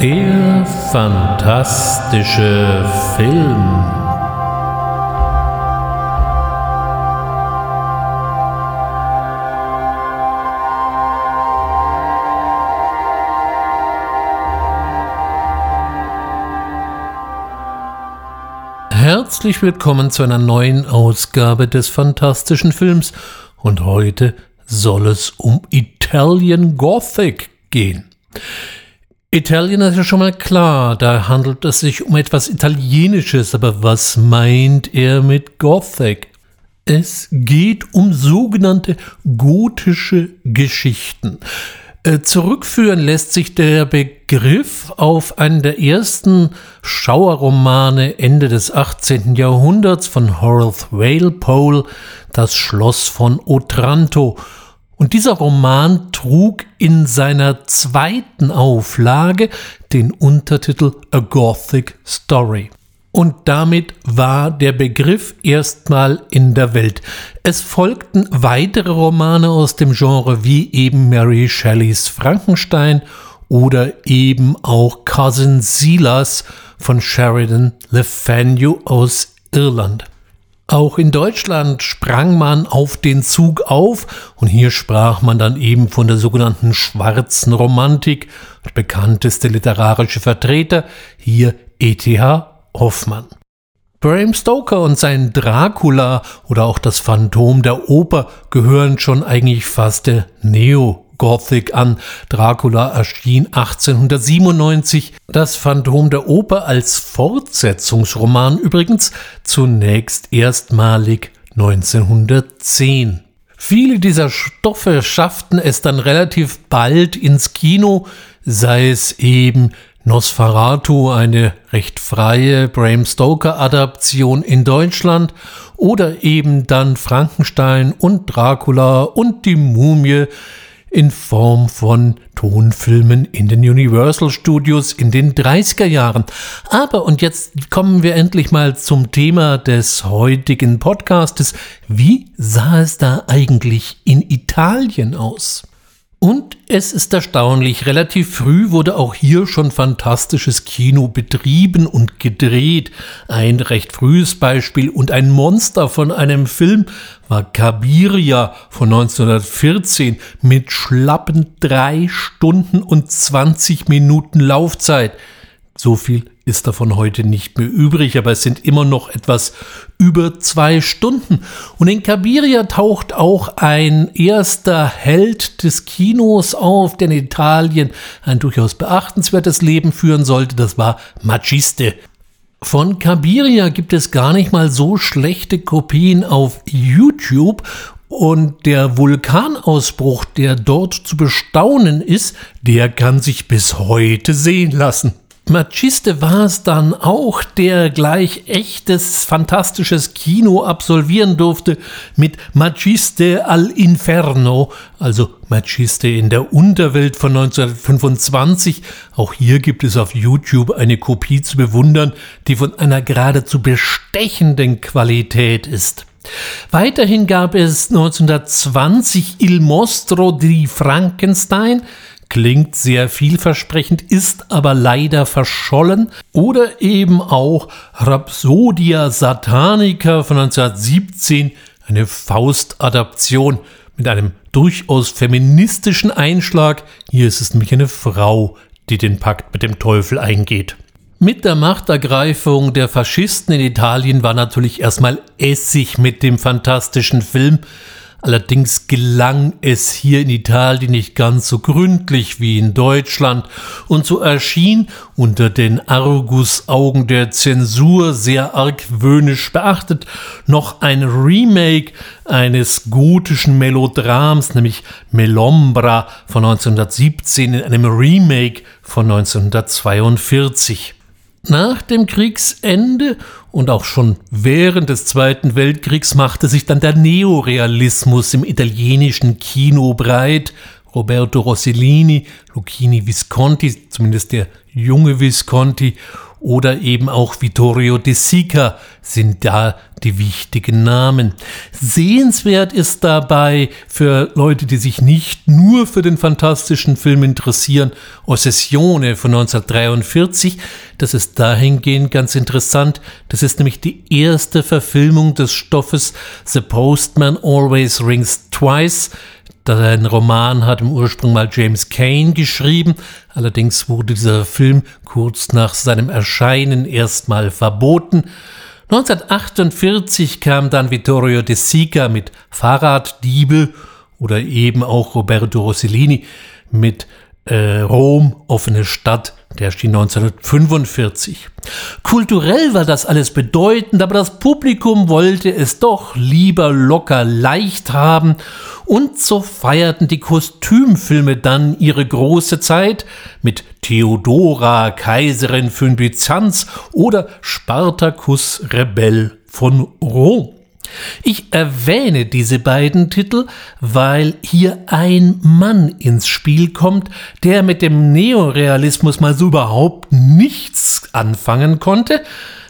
Der fantastische Film. Herzlich willkommen zu einer neuen Ausgabe des fantastischen Films und heute soll es um Italian Gothic gehen. Italien ist ja schon mal klar, da handelt es sich um etwas Italienisches, aber was meint er mit Gothic? Es geht um sogenannte gotische Geschichten. Äh, zurückführen lässt sich der Begriff auf einen der ersten Schauerromane Ende des 18. Jahrhunderts von Horace Walpole, Das Schloss von Otranto, und dieser Roman trug in seiner zweiten Auflage den Untertitel A Gothic Story. Und damit war der Begriff erstmal in der Welt. Es folgten weitere Romane aus dem Genre wie eben Mary Shelleys Frankenstein oder eben auch Cousin Silas von Sheridan Le Fanu aus Irland. Auch in Deutschland sprang man auf den Zug auf und hier sprach man dann eben von der sogenannten schwarzen Romantik. Der bekannteste literarische Vertreter hier E.T.H. Hoffmann. Bram Stoker und sein Dracula oder auch das Phantom der Oper gehören schon eigentlich fast der Neo Gothic an. Dracula erschien 1897, das Phantom der Oper als Fortsetzungsroman übrigens zunächst erstmalig 1910. Viele dieser Stoffe schafften es dann relativ bald ins Kino, sei es eben Nosferatu, eine recht freie Bram Stoker-Adaption in Deutschland, oder eben dann Frankenstein und Dracula und die Mumie, in Form von Tonfilmen in den Universal Studios in den 30er Jahren. Aber, und jetzt kommen wir endlich mal zum Thema des heutigen Podcastes. Wie sah es da eigentlich in Italien aus? Und es ist erstaunlich, relativ früh wurde auch hier schon fantastisches Kino betrieben und gedreht. Ein recht frühes Beispiel und ein Monster von einem Film war Cabiria von 1914 mit schlappen drei Stunden und 20 Minuten Laufzeit. So viel ist davon heute nicht mehr übrig, aber es sind immer noch etwas über zwei Stunden. Und in Cabiria taucht auch ein erster Held des Kinos auf, der in Italien ein durchaus beachtenswertes Leben führen sollte. Das war Maciste. Von Cabiria gibt es gar nicht mal so schlechte Kopien auf YouTube und der Vulkanausbruch, der dort zu bestaunen ist, der kann sich bis heute sehen lassen. Maciste war es dann auch, der gleich echtes, fantastisches Kino absolvieren durfte mit Maciste al Inferno, also Maciste in der Unterwelt von 1925. Auch hier gibt es auf YouTube eine Kopie zu bewundern, die von einer geradezu bestechenden Qualität ist. Weiterhin gab es 1920 Il Mostro di Frankenstein, klingt sehr vielversprechend, ist aber leider verschollen. Oder eben auch Rhapsodia Satanica von 1917, eine Faustadaption mit einem durchaus feministischen Einschlag. Hier ist es nämlich eine Frau, die den Pakt mit dem Teufel eingeht. Mit der Machtergreifung der Faschisten in Italien war natürlich erstmal Essig mit dem fantastischen Film. Allerdings gelang es hier in Italien nicht ganz so gründlich wie in Deutschland und so erschien unter den Argusaugen der Zensur sehr argwöhnisch beachtet noch ein Remake eines gotischen Melodrams, nämlich Melombra von 1917 in einem Remake von 1942. Nach dem Kriegsende und auch schon während des Zweiten Weltkriegs machte sich dann der Neorealismus im italienischen Kino breit. Roberto Rossellini, Lucchini Visconti, zumindest der junge Visconti oder eben auch Vittorio De Sica sind da die wichtigen Namen. Sehenswert ist dabei für Leute, die sich nicht nur für den fantastischen Film interessieren, Ossessione von 1943. Das ist dahingehend ganz interessant. Das ist nämlich die erste Verfilmung des Stoffes The Postman Always Rings Twice ein Roman hat im Ursprung mal James Kane geschrieben, allerdings wurde dieser Film kurz nach seinem Erscheinen erstmal verboten. 1948 kam dann Vittorio De Sica mit Fahrraddiebe oder eben auch Roberto Rossellini mit äh, Rom, offene Stadt, der erschien 1945. Kulturell war das alles bedeutend, aber das Publikum wollte es doch lieber locker leicht haben und so feierten die Kostümfilme dann ihre große Zeit mit Theodora, Kaiserin von Byzanz oder Spartacus, Rebell von Rom. Ich erwähne diese beiden Titel, weil hier ein Mann ins Spiel kommt, der mit dem Neorealismus mal so überhaupt nichts anfangen konnte,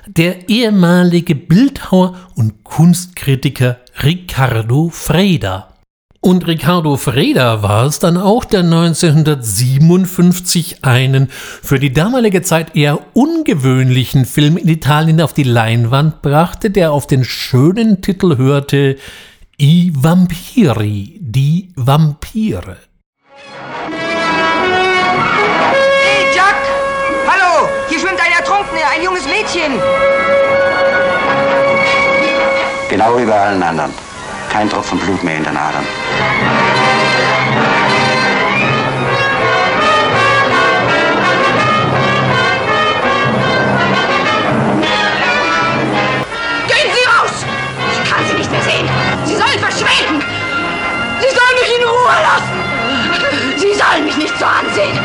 der ehemalige Bildhauer und Kunstkritiker Riccardo Freda. Und Riccardo Freda war es dann auch, der 1957 einen für die damalige Zeit eher ungewöhnlichen Film in Italien auf die Leinwand brachte, der auf den schönen Titel hörte I Vampiri, die Vampire. Hey Jack! Hallo! Hier schwimmt ein Ertrunkener, ein junges Mädchen! Genau wie bei allen anderen. Kein Tropfen Blut mehr in den Adern. Gehen Sie raus! Ich kann Sie nicht mehr sehen! Sie sollen verschwinden! Sie sollen mich in Ruhe lassen! Sie sollen mich nicht so ansehen!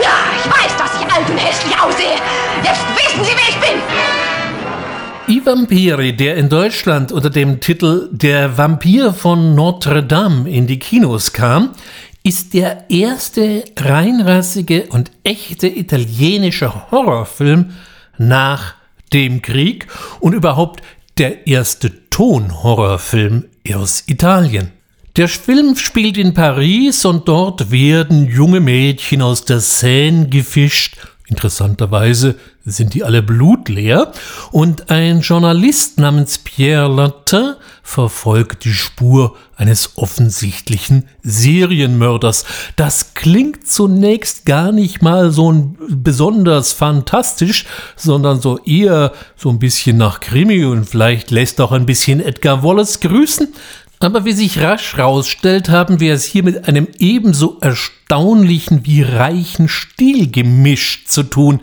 Ja, ich weiß, dass ich alt und hässlich aussehe! Jetzt wissen Sie, wer ich bin! I Vampiri, der in Deutschland unter dem Titel Der Vampir von Notre Dame in die Kinos kam, ist der erste reinrassige und echte italienische Horrorfilm nach dem Krieg und überhaupt der erste Tonhorrorfilm aus Italien. Der Film spielt in Paris und dort werden junge Mädchen aus der Seine gefischt Interessanterweise sind die alle blutleer und ein Journalist namens Pierre Latin verfolgt die Spur eines offensichtlichen Serienmörders. Das klingt zunächst gar nicht mal so besonders fantastisch, sondern so eher so ein bisschen nach Krimi und vielleicht lässt auch ein bisschen Edgar Wallace grüßen. Aber wie sich rasch herausstellt, haben wir es hier mit einem ebenso erstaunlichen wie reichen Stil gemischt zu tun.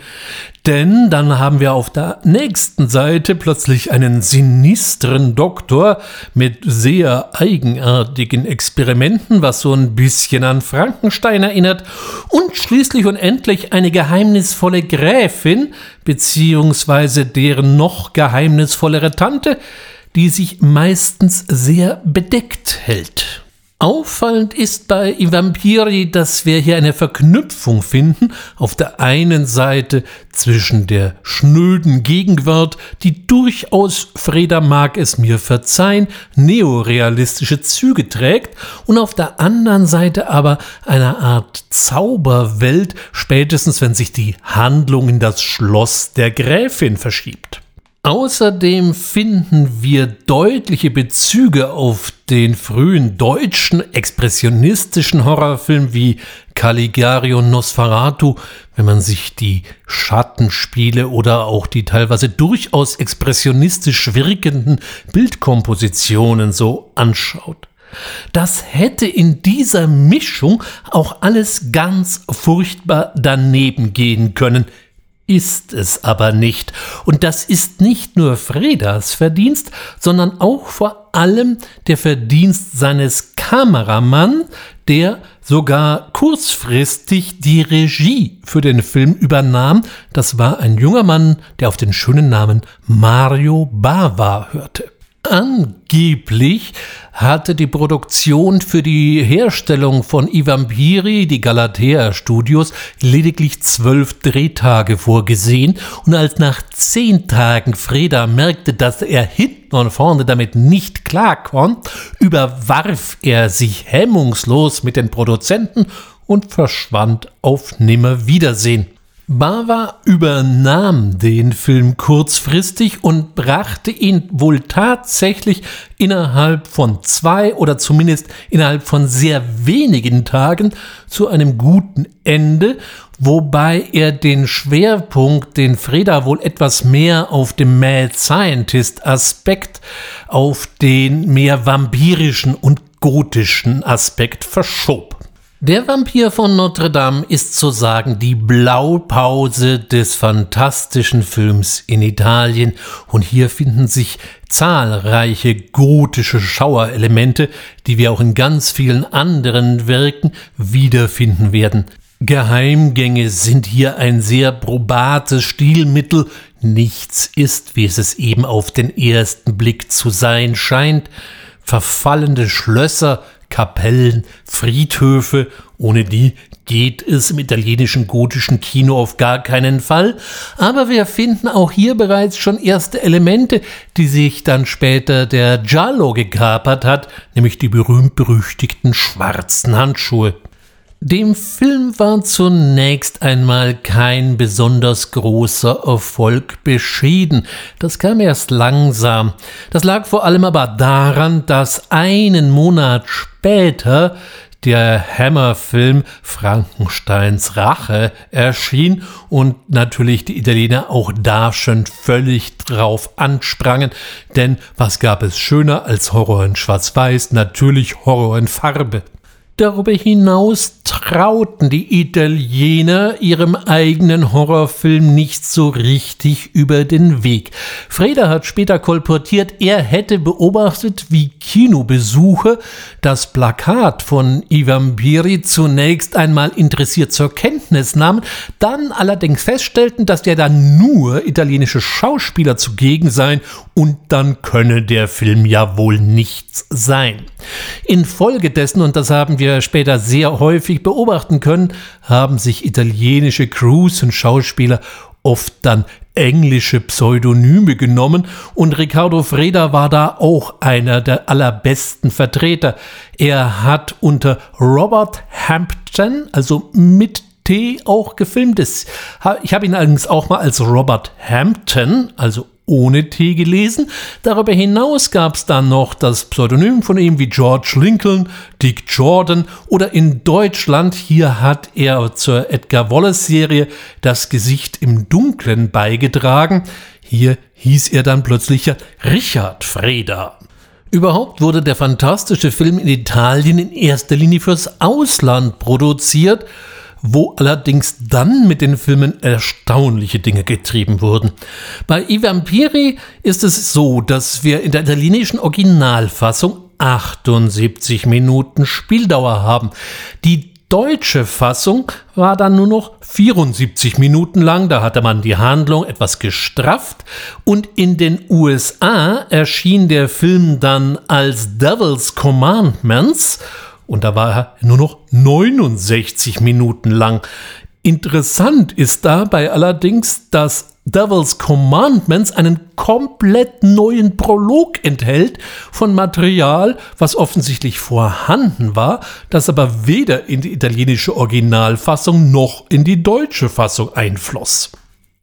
Denn dann haben wir auf der nächsten Seite plötzlich einen sinistren Doktor mit sehr eigenartigen Experimenten, was so ein bisschen an Frankenstein erinnert, und schließlich und endlich eine geheimnisvolle Gräfin, beziehungsweise deren noch geheimnisvollere Tante, die sich meistens sehr bedeckt hält. Auffallend ist bei I Vampiri, dass wir hier eine Verknüpfung finden, auf der einen Seite zwischen der schnöden Gegenwart, die durchaus, Freda mag es mir verzeihen, neorealistische Züge trägt, und auf der anderen Seite aber einer Art Zauberwelt, spätestens wenn sich die Handlung in das Schloss der Gräfin verschiebt. Außerdem finden wir deutliche Bezüge auf den frühen deutschen expressionistischen Horrorfilm wie Caligari und Nosferatu, wenn man sich die Schattenspiele oder auch die teilweise durchaus expressionistisch wirkenden Bildkompositionen so anschaut. Das hätte in dieser Mischung auch alles ganz furchtbar daneben gehen können, ist es aber nicht. Und das ist nicht nur Fredas Verdienst, sondern auch vor allem der Verdienst seines Kameramanns, der sogar kurzfristig die Regie für den Film übernahm. Das war ein junger Mann, der auf den schönen Namen Mario Bava hörte. Angeblich hatte die Produktion für die Herstellung von Ivampiri, die Galatea Studios, lediglich zwölf Drehtage vorgesehen und als nach zehn Tagen Freda merkte, dass er hinten und vorne damit nicht klarkommt, überwarf er sich hemmungslos mit den Produzenten und verschwand auf Nimmerwiedersehen. Bava übernahm den Film kurzfristig und brachte ihn wohl tatsächlich innerhalb von zwei oder zumindest innerhalb von sehr wenigen Tagen zu einem guten Ende, wobei er den Schwerpunkt, den Freda wohl etwas mehr auf dem Mad Scientist Aspekt, auf den mehr vampirischen und gotischen Aspekt verschob. Der Vampir von Notre Dame ist zu sagen die Blaupause des fantastischen Films in Italien. Und hier finden sich zahlreiche gotische Schauerelemente, die wir auch in ganz vielen anderen Werken wiederfinden werden. Geheimgänge sind hier ein sehr probates Stilmittel, nichts ist, wie es es eben auf den ersten Blick zu sein scheint, verfallende Schlösser, Kapellen, Friedhöfe, ohne die geht es im italienischen gotischen Kino auf gar keinen Fall, aber wir finden auch hier bereits schon erste Elemente, die sich dann später der Giallo gekapert hat, nämlich die berühmt-berüchtigten schwarzen Handschuhe. Dem Film war zunächst einmal kein besonders großer Erfolg beschieden. Das kam erst langsam. Das lag vor allem aber daran, dass einen Monat später der Hammer-Film Frankensteins Rache erschien und natürlich die Italiener auch da schon völlig drauf ansprangen, denn was gab es schöner als Horror in Schwarz-Weiß? Natürlich Horror in Farbe. Darüber hinaus trauten die Italiener ihrem eigenen Horrorfilm nicht so richtig über den Weg. Freda hat später kolportiert, er hätte beobachtet, wie Kinobesucher das Plakat von Ivan Biri zunächst einmal interessiert zur Kenntnis nahmen, dann allerdings feststellten, dass der da nur italienische Schauspieler zugegen seien und dann könne der Film ja wohl nichts sein. Infolgedessen, und das haben wir später sehr häufig beobachten können, haben sich italienische Crews und Schauspieler oft dann englische Pseudonyme genommen und Ricardo Freda war da auch einer der allerbesten Vertreter. Er hat unter Robert Hampton, also mit T auch gefilmt. Ich habe ihn allerdings auch mal als Robert Hampton, also ohne T gelesen. Darüber hinaus gab es dann noch das Pseudonym von ihm wie George Lincoln, Dick Jordan oder in Deutschland, hier hat er zur Edgar Wallace-Serie das Gesicht im Dunklen beigetragen. Hier hieß er dann plötzlich Richard Freda. Überhaupt wurde der fantastische Film in Italien in erster Linie fürs Ausland produziert wo allerdings dann mit den Filmen erstaunliche Dinge getrieben wurden. Bei I Vampiri ist es so, dass wir in der italienischen Originalfassung 78 Minuten Spieldauer haben. Die deutsche Fassung war dann nur noch 74 Minuten lang, da hatte man die Handlung etwas gestrafft und in den USA erschien der Film dann als Devil's Commandments und da war er nur noch 69 Minuten lang. Interessant ist dabei allerdings, dass Devil's Commandments einen komplett neuen Prolog enthält von Material, was offensichtlich vorhanden war, das aber weder in die italienische Originalfassung noch in die deutsche Fassung einfloss.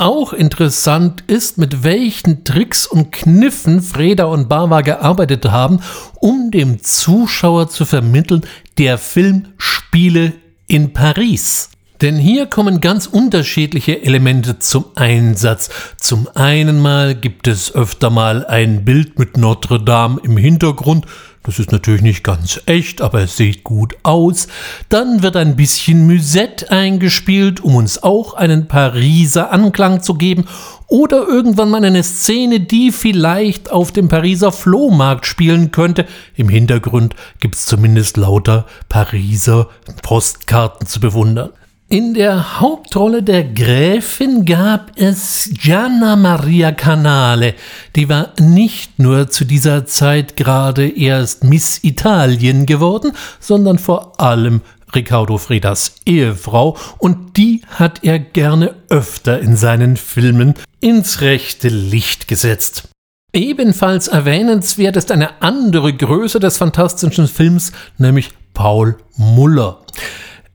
Auch interessant ist, mit welchen Tricks und Kniffen Freda und Bava gearbeitet haben, um dem Zuschauer zu vermitteln, der Film spiele in Paris. Denn hier kommen ganz unterschiedliche Elemente zum Einsatz. Zum einen mal gibt es öfter mal ein Bild mit Notre Dame im Hintergrund, das ist natürlich nicht ganz echt, aber es sieht gut aus. Dann wird ein bisschen Musette eingespielt, um uns auch einen Pariser Anklang zu geben. Oder irgendwann mal eine Szene, die vielleicht auf dem Pariser Flohmarkt spielen könnte. Im Hintergrund gibt es zumindest lauter Pariser Postkarten zu bewundern. In der Hauptrolle der Gräfin gab es Gianna Maria Canale, die war nicht nur zu dieser Zeit gerade erst Miss Italien geworden, sondern vor allem Riccardo Fredas Ehefrau und die hat er gerne öfter in seinen Filmen ins rechte Licht gesetzt. Ebenfalls erwähnenswert ist eine andere Größe des fantastischen Films, nämlich Paul Muller.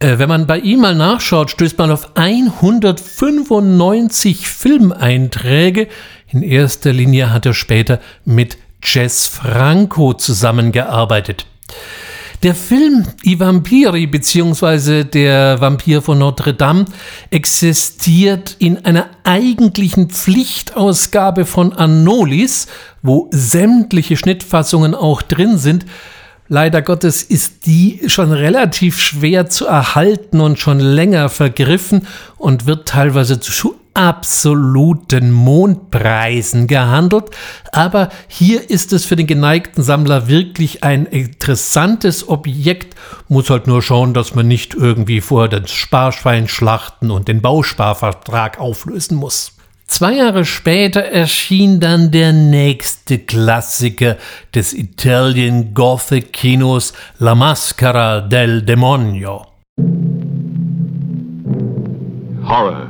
Äh, wenn man bei ihm mal nachschaut, stößt man auf 195 Filmeinträge. In erster Linie hat er später mit Jess Franco zusammengearbeitet. Der Film I Vampiri bzw. der Vampir von Notre Dame existiert in einer eigentlichen Pflichtausgabe von Anolis, wo sämtliche Schnittfassungen auch drin sind. Leider Gottes ist die schon relativ schwer zu erhalten und schon länger vergriffen und wird teilweise zu absoluten Mondpreisen gehandelt. Aber hier ist es für den geneigten Sammler wirklich ein interessantes Objekt. Muss halt nur schauen, dass man nicht irgendwie vorher das Sparschwein schlachten und den Bausparvertrag auflösen muss. Zwei Jahre später erschien dann der nächste Klassiker des Italian Gothic Kinos La Maschera del Demonio. Horror,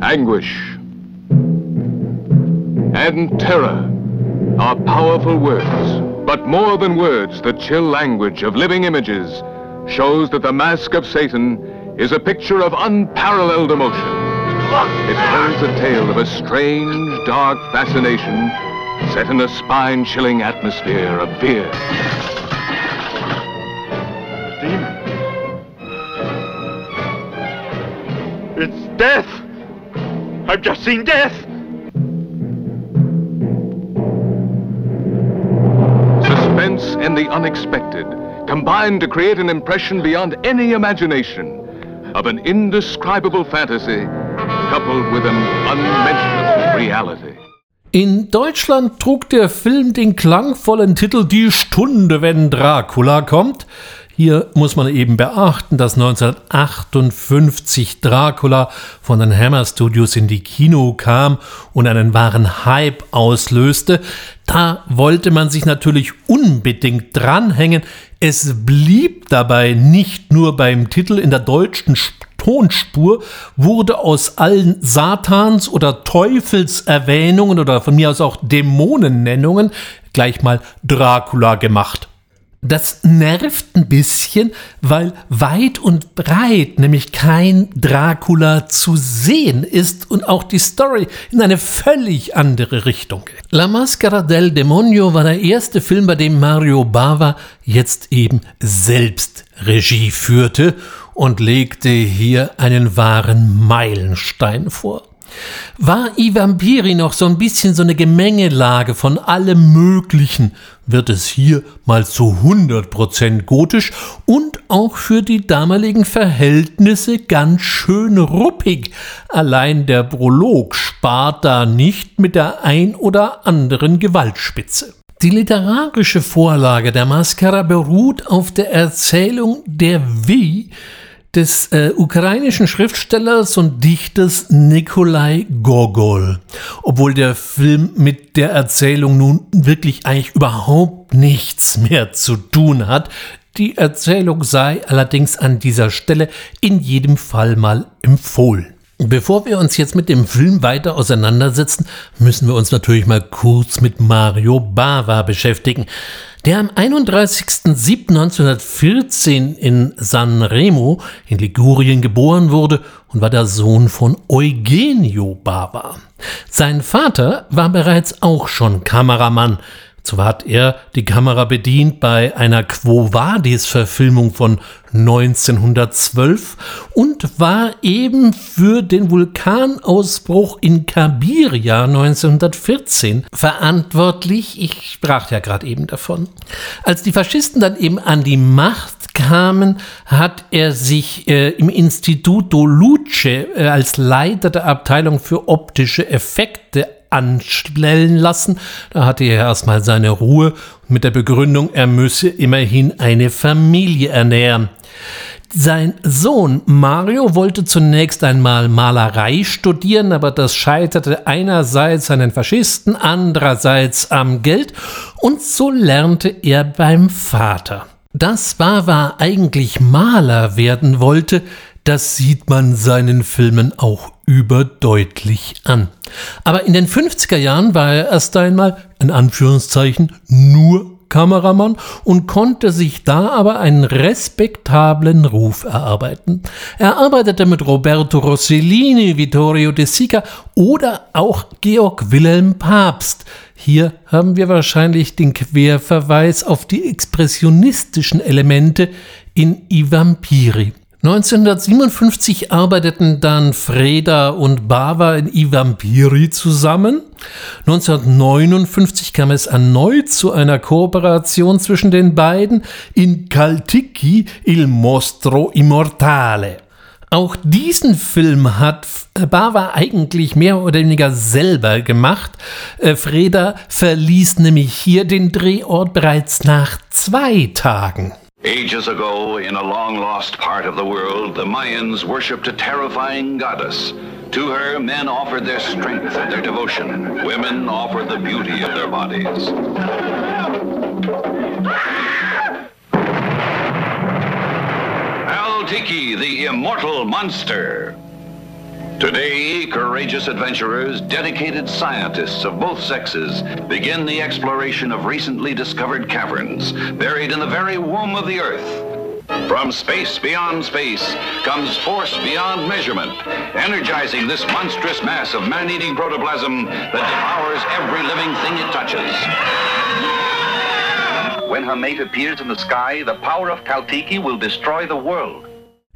anguish, and terror are powerful words, but more than words, the chill language of living images shows that the Mask of Satan is a picture of unparalleled emotion. It holds a tale of a strange, dark fascination set in a spine-chilling atmosphere of fear. Demon. It's death! I've just seen death! Suspense and the unexpected combine to create an impression beyond any imagination of an indescribable fantasy coupled with an unmentionable reality. In Deutschland trug der Film den klangvollen Titel Die Stunde, wenn Dracula kommt. Hier muss man eben beachten, dass 1958 Dracula von den Hammer Studios in die Kino kam und einen wahren Hype auslöste. Da wollte man sich natürlich unbedingt dranhängen. Es blieb dabei nicht nur beim Titel in der deutschen Tonspur wurde aus allen Satans oder Teufelserwähnungen oder von mir aus auch Dämonennennungen gleich mal Dracula gemacht. Das nervt ein bisschen, weil weit und breit nämlich kein Dracula zu sehen ist und auch die Story in eine völlig andere Richtung geht. La Mascara del Demonio war der erste Film, bei dem Mario Bava jetzt eben selbst Regie führte und legte hier einen wahren Meilenstein vor. War I Vampiri noch so ein bisschen so eine Gemengelage von allem Möglichen, wird es hier mal zu 100% gotisch und auch für die damaligen Verhältnisse ganz schön ruppig. Allein der Prolog spart da nicht mit der ein oder anderen Gewaltspitze. Die literarische Vorlage der Mascara beruht auf der Erzählung der Wie, des äh, ukrainischen Schriftstellers und Dichters Nikolai Gogol. Obwohl der Film mit der Erzählung nun wirklich eigentlich überhaupt nichts mehr zu tun hat. Die Erzählung sei allerdings an dieser Stelle in jedem Fall mal empfohlen. Bevor wir uns jetzt mit dem Film weiter auseinandersetzen, müssen wir uns natürlich mal kurz mit Mario Bava beschäftigen, der am 31.07.1914 in San Remo in Ligurien geboren wurde und war der Sohn von Eugenio Bava. Sein Vater war bereits auch schon Kameramann, zwar hat er die Kamera bedient bei einer Quo Vadis-Verfilmung von 1912 und war eben für den Vulkanausbruch in Kabiria 1914 verantwortlich. Ich sprach ja gerade eben davon. Als die Faschisten dann eben an die Macht kamen, hat er sich äh, im Instituto Luce äh, als Leiter der Abteilung für optische Effekte anstellen lassen. Da hatte er erstmal seine Ruhe mit der Begründung, er müsse immerhin eine Familie ernähren. Sein Sohn Mario wollte zunächst einmal Malerei studieren, aber das scheiterte einerseits an den Faschisten, andererseits am Geld und so lernte er beim Vater. Dass Bava eigentlich Maler werden wollte, das sieht man seinen Filmen auch überdeutlich an. Aber in den 50er Jahren war er erst einmal, in Anführungszeichen, nur Kameramann und konnte sich da aber einen respektablen Ruf erarbeiten. Er arbeitete mit Roberto Rossellini, Vittorio De Sica oder auch Georg Wilhelm Papst. Hier haben wir wahrscheinlich den Querverweis auf die expressionistischen Elemente in I Vampiri. 1957 arbeiteten dann Freda und Bava in I Vampiri zusammen. 1959 kam es erneut zu einer Kooperation zwischen den beiden in Caltiki Il Mostro Immortale. Auch diesen Film hat Bava eigentlich mehr oder weniger selber gemacht. Äh, Freda verließ nämlich hier den Drehort bereits nach zwei Tagen. Ages ago, in a long lost part of the world, the Mayans worshipped a terrifying goddess. To her, men offered their strength and their devotion. Women offered the beauty of their bodies. Al Tiki, the immortal monster. Today, courageous adventurers, dedicated scientists of both sexes begin the exploration of recently discovered caverns buried in the very womb of the Earth. From space beyond space comes force beyond measurement, energizing this monstrous mass of man-eating protoplasm that devours every living thing it touches. When her mate appears in the sky, the power of Kaltiki will destroy the world.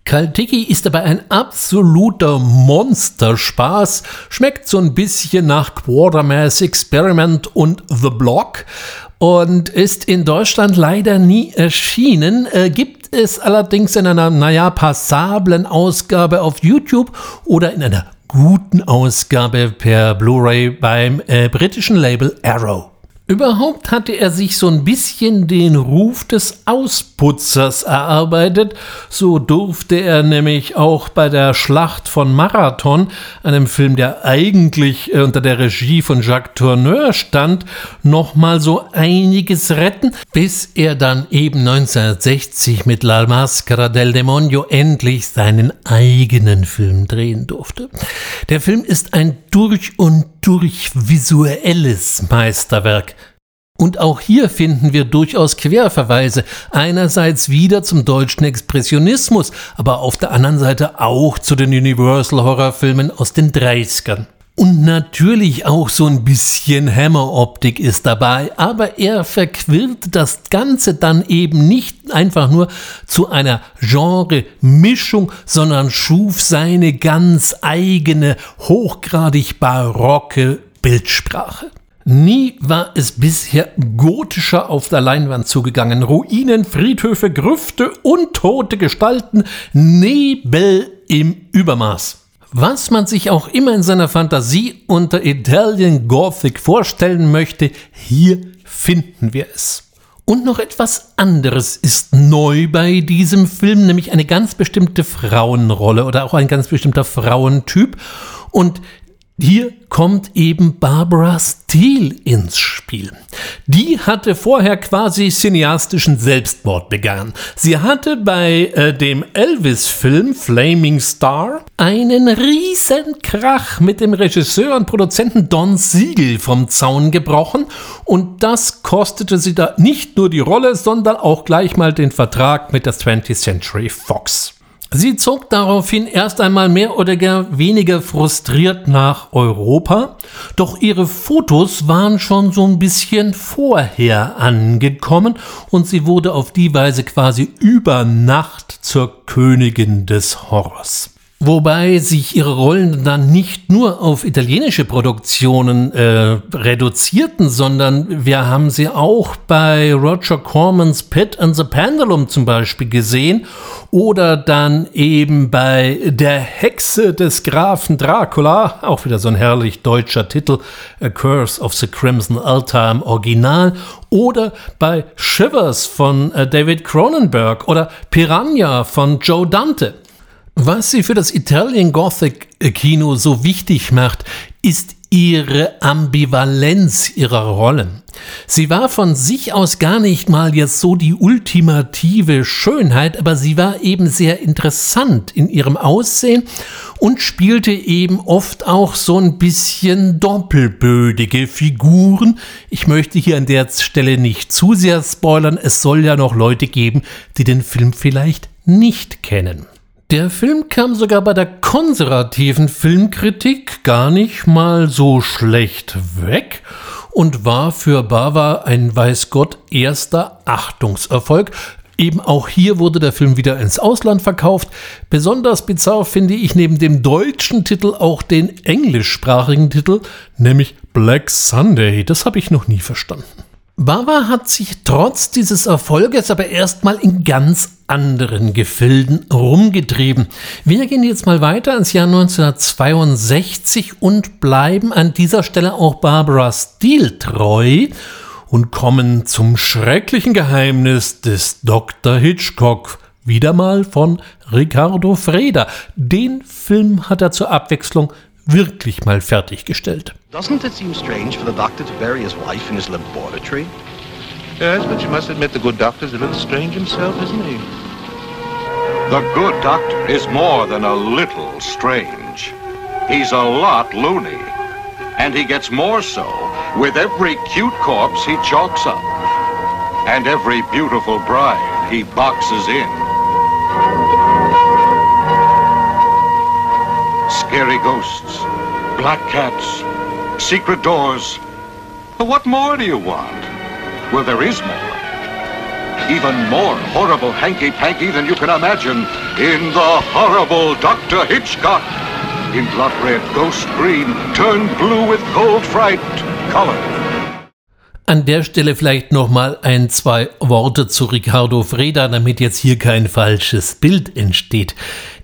Kaltiki ist aber ein absoluter Monsterspaß, schmeckt so ein bisschen nach Quartermass Experiment und The Block und ist in Deutschland leider nie erschienen, äh, gibt es allerdings in einer, naja, passablen Ausgabe auf YouTube oder in einer guten Ausgabe per Blu-ray beim äh, britischen Label Arrow. Überhaupt hatte er sich so ein bisschen den Ruf des Ausputzers erarbeitet. So durfte er nämlich auch bei der Schlacht von Marathon, einem Film, der eigentlich äh, unter der Regie von Jacques Tourneur stand, nochmal so einiges retten, bis er dann eben 1960 mit La Maschera del Demonio endlich seinen eigenen Film drehen durfte. Der Film ist ein durch und durch visuelles Meisterwerk. Und auch hier finden wir durchaus Querverweise. Einerseits wieder zum deutschen Expressionismus, aber auf der anderen Seite auch zu den Universal Horrorfilmen aus den 30ern. Und natürlich auch so ein bisschen Hammer-Optik ist dabei, aber er verquirlt das Ganze dann eben nicht einfach nur zu einer Genre-Mischung, sondern schuf seine ganz eigene, hochgradig barocke Bildsprache. Nie war es bisher gotischer auf der Leinwand zugegangen. Ruinen, Friedhöfe, Grüfte, untote Gestalten, Nebel im Übermaß. Was man sich auch immer in seiner Fantasie unter Italian Gothic vorstellen möchte, hier finden wir es. Und noch etwas anderes ist neu bei diesem Film, nämlich eine ganz bestimmte Frauenrolle oder auch ein ganz bestimmter Frauentyp. Und hier kommt eben Barbara Steele ins Spiel. Die hatte vorher quasi cineastischen Selbstmord begangen. Sie hatte bei äh, dem Elvis-Film Flaming Star einen riesen Krach mit dem Regisseur und Produzenten Don Siegel vom Zaun gebrochen und das kostete sie da nicht nur die Rolle, sondern auch gleich mal den Vertrag mit der 20th Century Fox. Sie zog daraufhin erst einmal mehr oder weniger frustriert nach Europa, doch ihre Fotos waren schon so ein bisschen vorher angekommen und sie wurde auf die Weise quasi über Nacht zur Königin des Horrors. Wobei sich ihre Rollen dann nicht nur auf italienische Produktionen äh, reduzierten, sondern wir haben sie auch bei Roger Cormans Pit and the Pendulum zum Beispiel gesehen oder dann eben bei Der Hexe des Grafen Dracula, auch wieder so ein herrlich deutscher Titel, A Curse of the Crimson Altar im Original oder bei Shivers von äh, David Cronenberg oder Piranha von Joe Dante. Was sie für das Italian Gothic Kino so wichtig macht, ist ihre Ambivalenz ihrer Rollen. Sie war von sich aus gar nicht mal jetzt so die ultimative Schönheit, aber sie war eben sehr interessant in ihrem Aussehen und spielte eben oft auch so ein bisschen doppelbödige Figuren. Ich möchte hier an der Stelle nicht zu sehr spoilern, es soll ja noch Leute geben, die den Film vielleicht nicht kennen. Der Film kam sogar bei der konservativen Filmkritik gar nicht mal so schlecht weg und war für Bava ein weiß Gott erster Achtungserfolg. Eben auch hier wurde der Film wieder ins Ausland verkauft. Besonders bizarr finde ich neben dem deutschen Titel auch den englischsprachigen Titel, nämlich Black Sunday. Das habe ich noch nie verstanden. Bava hat sich trotz dieses Erfolges aber erstmal in ganz anderen Gefilden rumgetrieben. Wir gehen jetzt mal weiter ins Jahr 1962 und bleiben an dieser Stelle auch Barbara Steele treu und kommen zum schrecklichen Geheimnis des Dr. Hitchcock. Wieder mal von Ricardo Freda. Den Film hat er zur Abwechslung wirklich mal fertiggestellt. Doesn't it seem strange for the doctor to bury his wife in his laboratory? Yes, but you must admit the good doctor's a little strange himself, isn't he? The good doctor is more than a little strange. He's a lot loony. And he gets more so with every cute corpse he chalks up. And every beautiful bride he boxes in. Scary ghosts, black cats, secret doors. But What more do you want? Well, there is more. Even more horrible hanky-panky than you can imagine in the horrible Dr. Hitchcock. In blood red, ghost green, turned blue with cold fright color. An der Stelle vielleicht nochmal ein, zwei Worte zu Ricardo Freda, damit jetzt hier kein falsches Bild entsteht.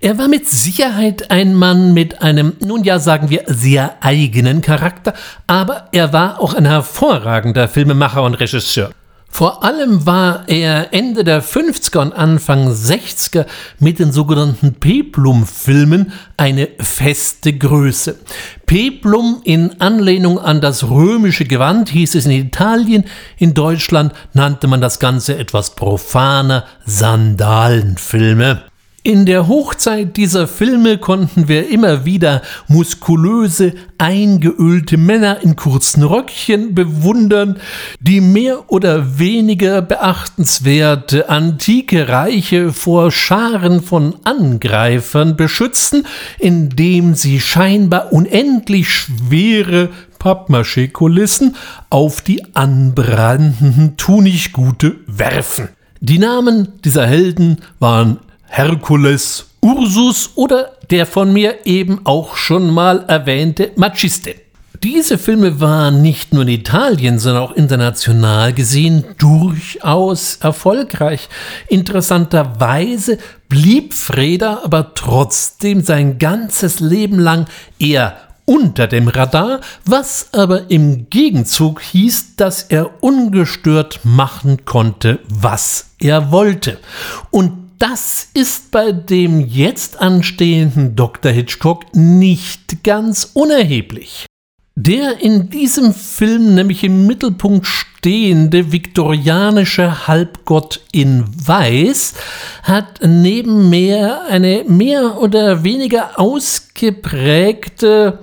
Er war mit Sicherheit ein Mann mit einem, nun ja, sagen wir, sehr eigenen Charakter, aber er war auch ein hervorragender Filmemacher und Regisseur. Vor allem war er Ende der 50er und Anfang 60er mit den sogenannten Peplum-Filmen eine feste Größe. Peplum in Anlehnung an das römische Gewand hieß es in Italien, in Deutschland nannte man das Ganze etwas profaner Sandalenfilme. In der Hochzeit dieser Filme konnten wir immer wieder muskulöse, eingeölte Männer in kurzen Röckchen bewundern, die mehr oder weniger beachtenswerte antike Reiche vor Scharen von Angreifern beschützten, indem sie scheinbar unendlich schwere Pappmaché-Kulissen auf die anbrandenden Tunichgute werfen. Die Namen dieser Helden waren Herkules, Ursus oder der von mir eben auch schon mal erwähnte Machiste. Diese Filme waren nicht nur in Italien, sondern auch international gesehen durchaus erfolgreich. Interessanterweise blieb Freda aber trotzdem sein ganzes Leben lang eher unter dem Radar, was aber im Gegenzug hieß, dass er ungestört machen konnte, was er wollte. Und das ist bei dem jetzt anstehenden Dr. Hitchcock nicht ganz unerheblich. Der in diesem Film nämlich im Mittelpunkt stehende viktorianische Halbgott in Weiß hat nebenher eine mehr oder weniger ausgeprägte,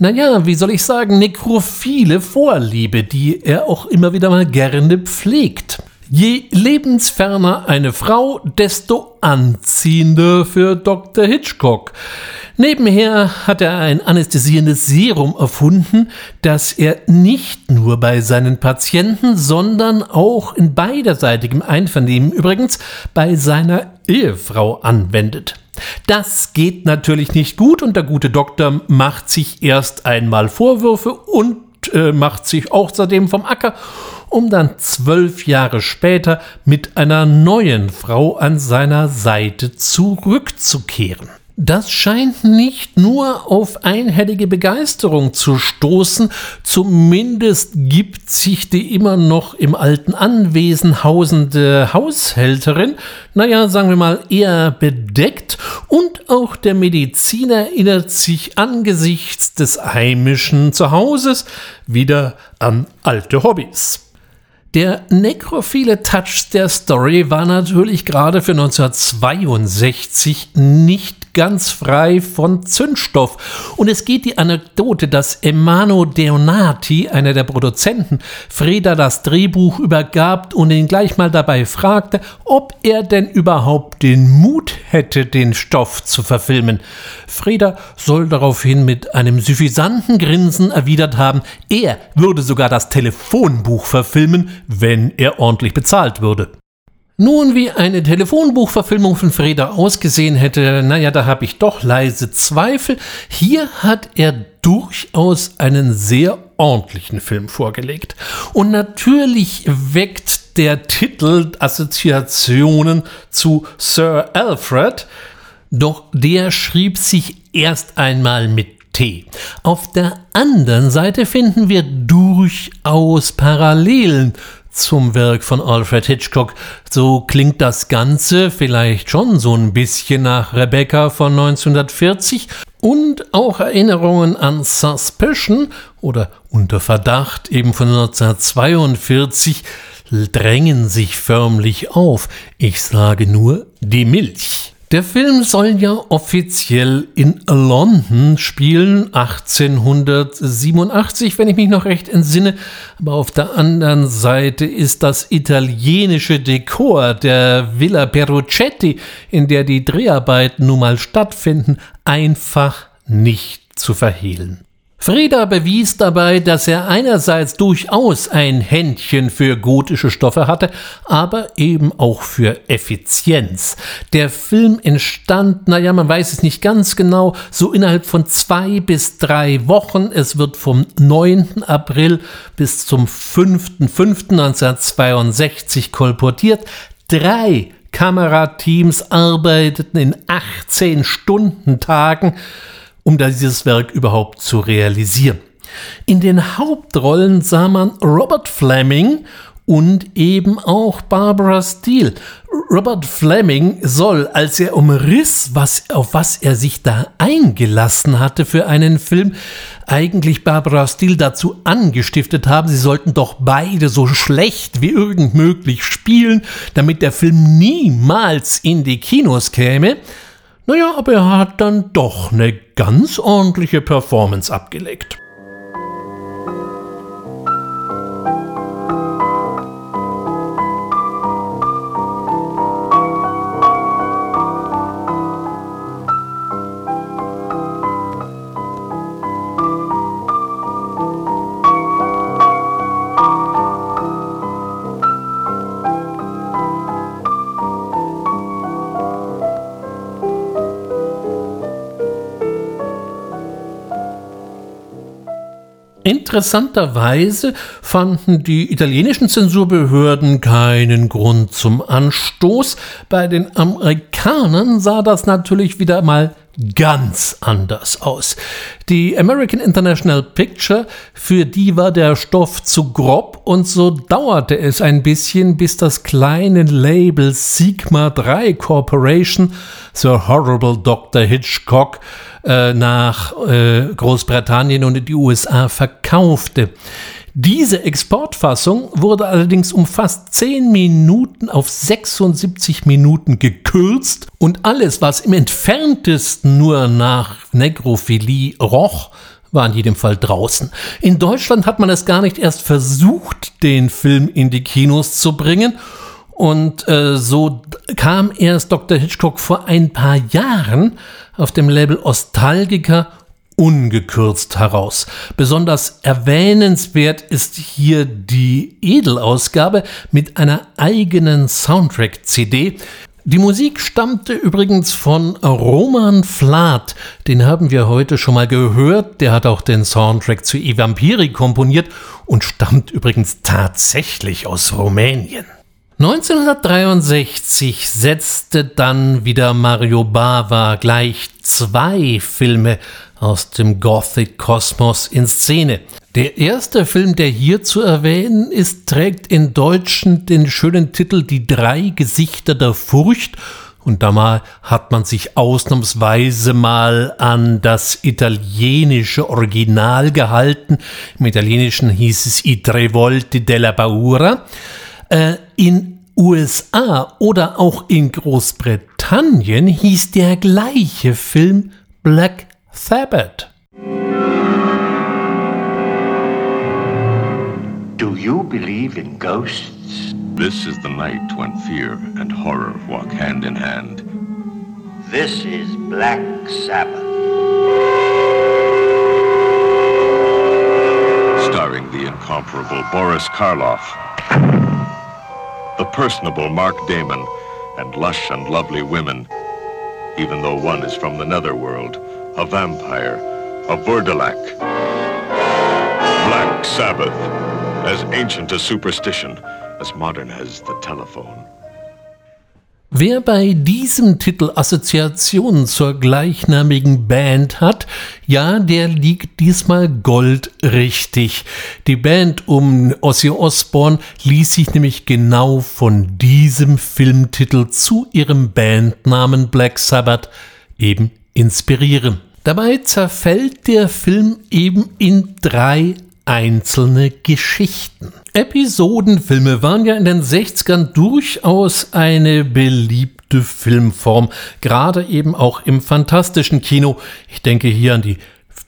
naja, wie soll ich sagen, nekrophile Vorliebe, die er auch immer wieder mal gerne pflegt. Je lebensferner eine Frau, desto anziehender für Dr. Hitchcock. Nebenher hat er ein anästhesierendes Serum erfunden, das er nicht nur bei seinen Patienten, sondern auch in beiderseitigem Einvernehmen übrigens bei seiner Ehefrau anwendet. Das geht natürlich nicht gut und der gute Doktor macht sich erst einmal Vorwürfe und äh, macht sich außerdem vom Acker, um dann zwölf Jahre später mit einer neuen Frau an seiner Seite zurückzukehren. Das scheint nicht nur auf einhellige Begeisterung zu stoßen, zumindest gibt sich die immer noch im alten Anwesen hausende Haushälterin, naja, sagen wir mal, eher bedeckt und auch der Mediziner erinnert sich angesichts des heimischen Zuhauses wieder an alte Hobbys. Der nekrophile Touch der Story war natürlich gerade für 1962 nicht ganz frei von Zündstoff. Und es geht die Anekdote, dass Emano Deonati, einer der Produzenten, Freda das Drehbuch übergab und ihn gleich mal dabei fragte, ob er denn überhaupt den Mut hätte, den Stoff zu verfilmen. Freda soll daraufhin mit einem suffisanten Grinsen erwidert haben, er würde sogar das Telefonbuch verfilmen, wenn er ordentlich bezahlt würde. Nun, wie eine Telefonbuchverfilmung von Freda ausgesehen hätte, naja, da habe ich doch leise Zweifel. Hier hat er durchaus einen sehr ordentlichen Film vorgelegt. Und natürlich weckt der Titel Assoziationen zu Sir Alfred, doch der schrieb sich erst einmal mit T. Auf der anderen Seite finden wir durchaus Parallelen zum Werk von Alfred Hitchcock. So klingt das Ganze vielleicht schon so ein bisschen nach Rebecca von 1940 und auch Erinnerungen an Suspicion oder Unter Verdacht eben von 1942 drängen sich förmlich auf. Ich sage nur die Milch. Der Film soll ja offiziell in London spielen, 1887, wenn ich mich noch recht entsinne. Aber auf der anderen Seite ist das italienische Dekor der Villa Peruccetti, in der die Dreharbeiten nun mal stattfinden, einfach nicht zu verhehlen. Frieda bewies dabei, dass er einerseits durchaus ein Händchen für gotische Stoffe hatte, aber eben auch für Effizienz. Der Film entstand, naja, man weiß es nicht ganz genau, so innerhalb von zwei bis drei Wochen. Es wird vom 9. April bis zum 5.5.1962 kolportiert. Drei Kamerateams arbeiteten in 18 Stundentagen um dieses Werk überhaupt zu realisieren. In den Hauptrollen sah man Robert Fleming und eben auch Barbara Steele. Robert Fleming soll, als er umriss, was, auf was er sich da eingelassen hatte für einen Film, eigentlich Barbara Steele dazu angestiftet haben, sie sollten doch beide so schlecht wie irgend möglich spielen, damit der Film niemals in die Kinos käme. Naja, aber er hat dann doch eine ganz ordentliche Performance abgelegt. Interessanterweise fanden die italienischen Zensurbehörden keinen Grund zum Anstoß. Bei den Amerikanern sah das natürlich wieder mal ganz anders aus. Die American International Picture, für die war der Stoff zu grob und so dauerte es ein bisschen, bis das kleine Label Sigma 3 Corporation, The Horrible Dr. Hitchcock, äh, nach äh, Großbritannien und in die USA verkaufte. Diese Exportfassung wurde allerdings um fast 10 Minuten auf 76 Minuten gekürzt und alles, was im entferntesten nur nach Negrophilie roch, war in jedem Fall draußen. In Deutschland hat man es gar nicht erst versucht, den Film in die Kinos zu bringen. Und äh, so kam erst Dr. Hitchcock vor ein paar Jahren auf dem Label Ostalgica ungekürzt heraus. Besonders erwähnenswert ist hier die Edelausgabe mit einer eigenen Soundtrack-CD. Die Musik stammte übrigens von Roman Flath. Den haben wir heute schon mal gehört. Der hat auch den Soundtrack zu E Vampiri komponiert und stammt übrigens tatsächlich aus Rumänien. 1963 setzte dann wieder Mario Bava gleich zwei Filme aus dem Gothic-Kosmos in Szene. Der erste Film, der hier zu erwähnen ist, trägt in Deutschen den schönen Titel Die drei Gesichter der Furcht und da mal hat man sich ausnahmsweise mal an das italienische Original gehalten. Im Italienischen hieß es I tre volte della paura. Äh, in USA oder auch in Großbritannien hieß der gleiche Film Black Sabbath. Do you believe in ghosts? This is the night when fear and horror walk hand in hand. This is Black Sabbath. Starring the incomparable Boris Karloff, the personable Mark Damon, and lush and lovely women, even though one is from the netherworld, a vampire, a Vurdalak. Black Sabbath, as ancient as superstition, as modern as the telephone. Wer bei diesem Titel Assoziationen zur gleichnamigen Band hat, ja, der liegt diesmal goldrichtig. Die Band um Ozzy Osbourne ließ sich nämlich genau von diesem Filmtitel zu ihrem Bandnamen Black Sabbath eben inspirieren. Dabei zerfällt der Film eben in drei einzelne Geschichten. Episodenfilme waren ja in den 60ern durchaus eine beliebte Filmform, gerade eben auch im fantastischen Kino. Ich denke hier an die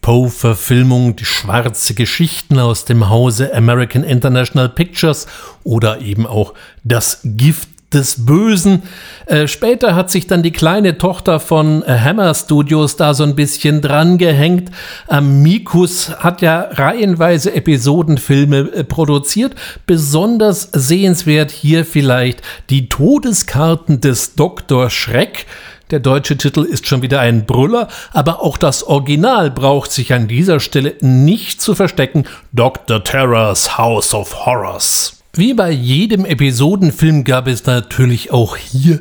Poe-Verfilmung, die schwarze Geschichten aus dem Hause American International Pictures oder eben auch das Gift des Bösen. Äh, später hat sich dann die kleine Tochter von äh, Hammer Studios da so ein bisschen dran gehängt. Amicus hat ja reihenweise Episodenfilme äh, produziert. Besonders sehenswert hier vielleicht die Todeskarten des Dr. Schreck. Der deutsche Titel ist schon wieder ein Brüller, aber auch das Original braucht sich an dieser Stelle nicht zu verstecken. Dr. Terrors House of Horrors. Wie bei jedem Episodenfilm gab es natürlich auch hier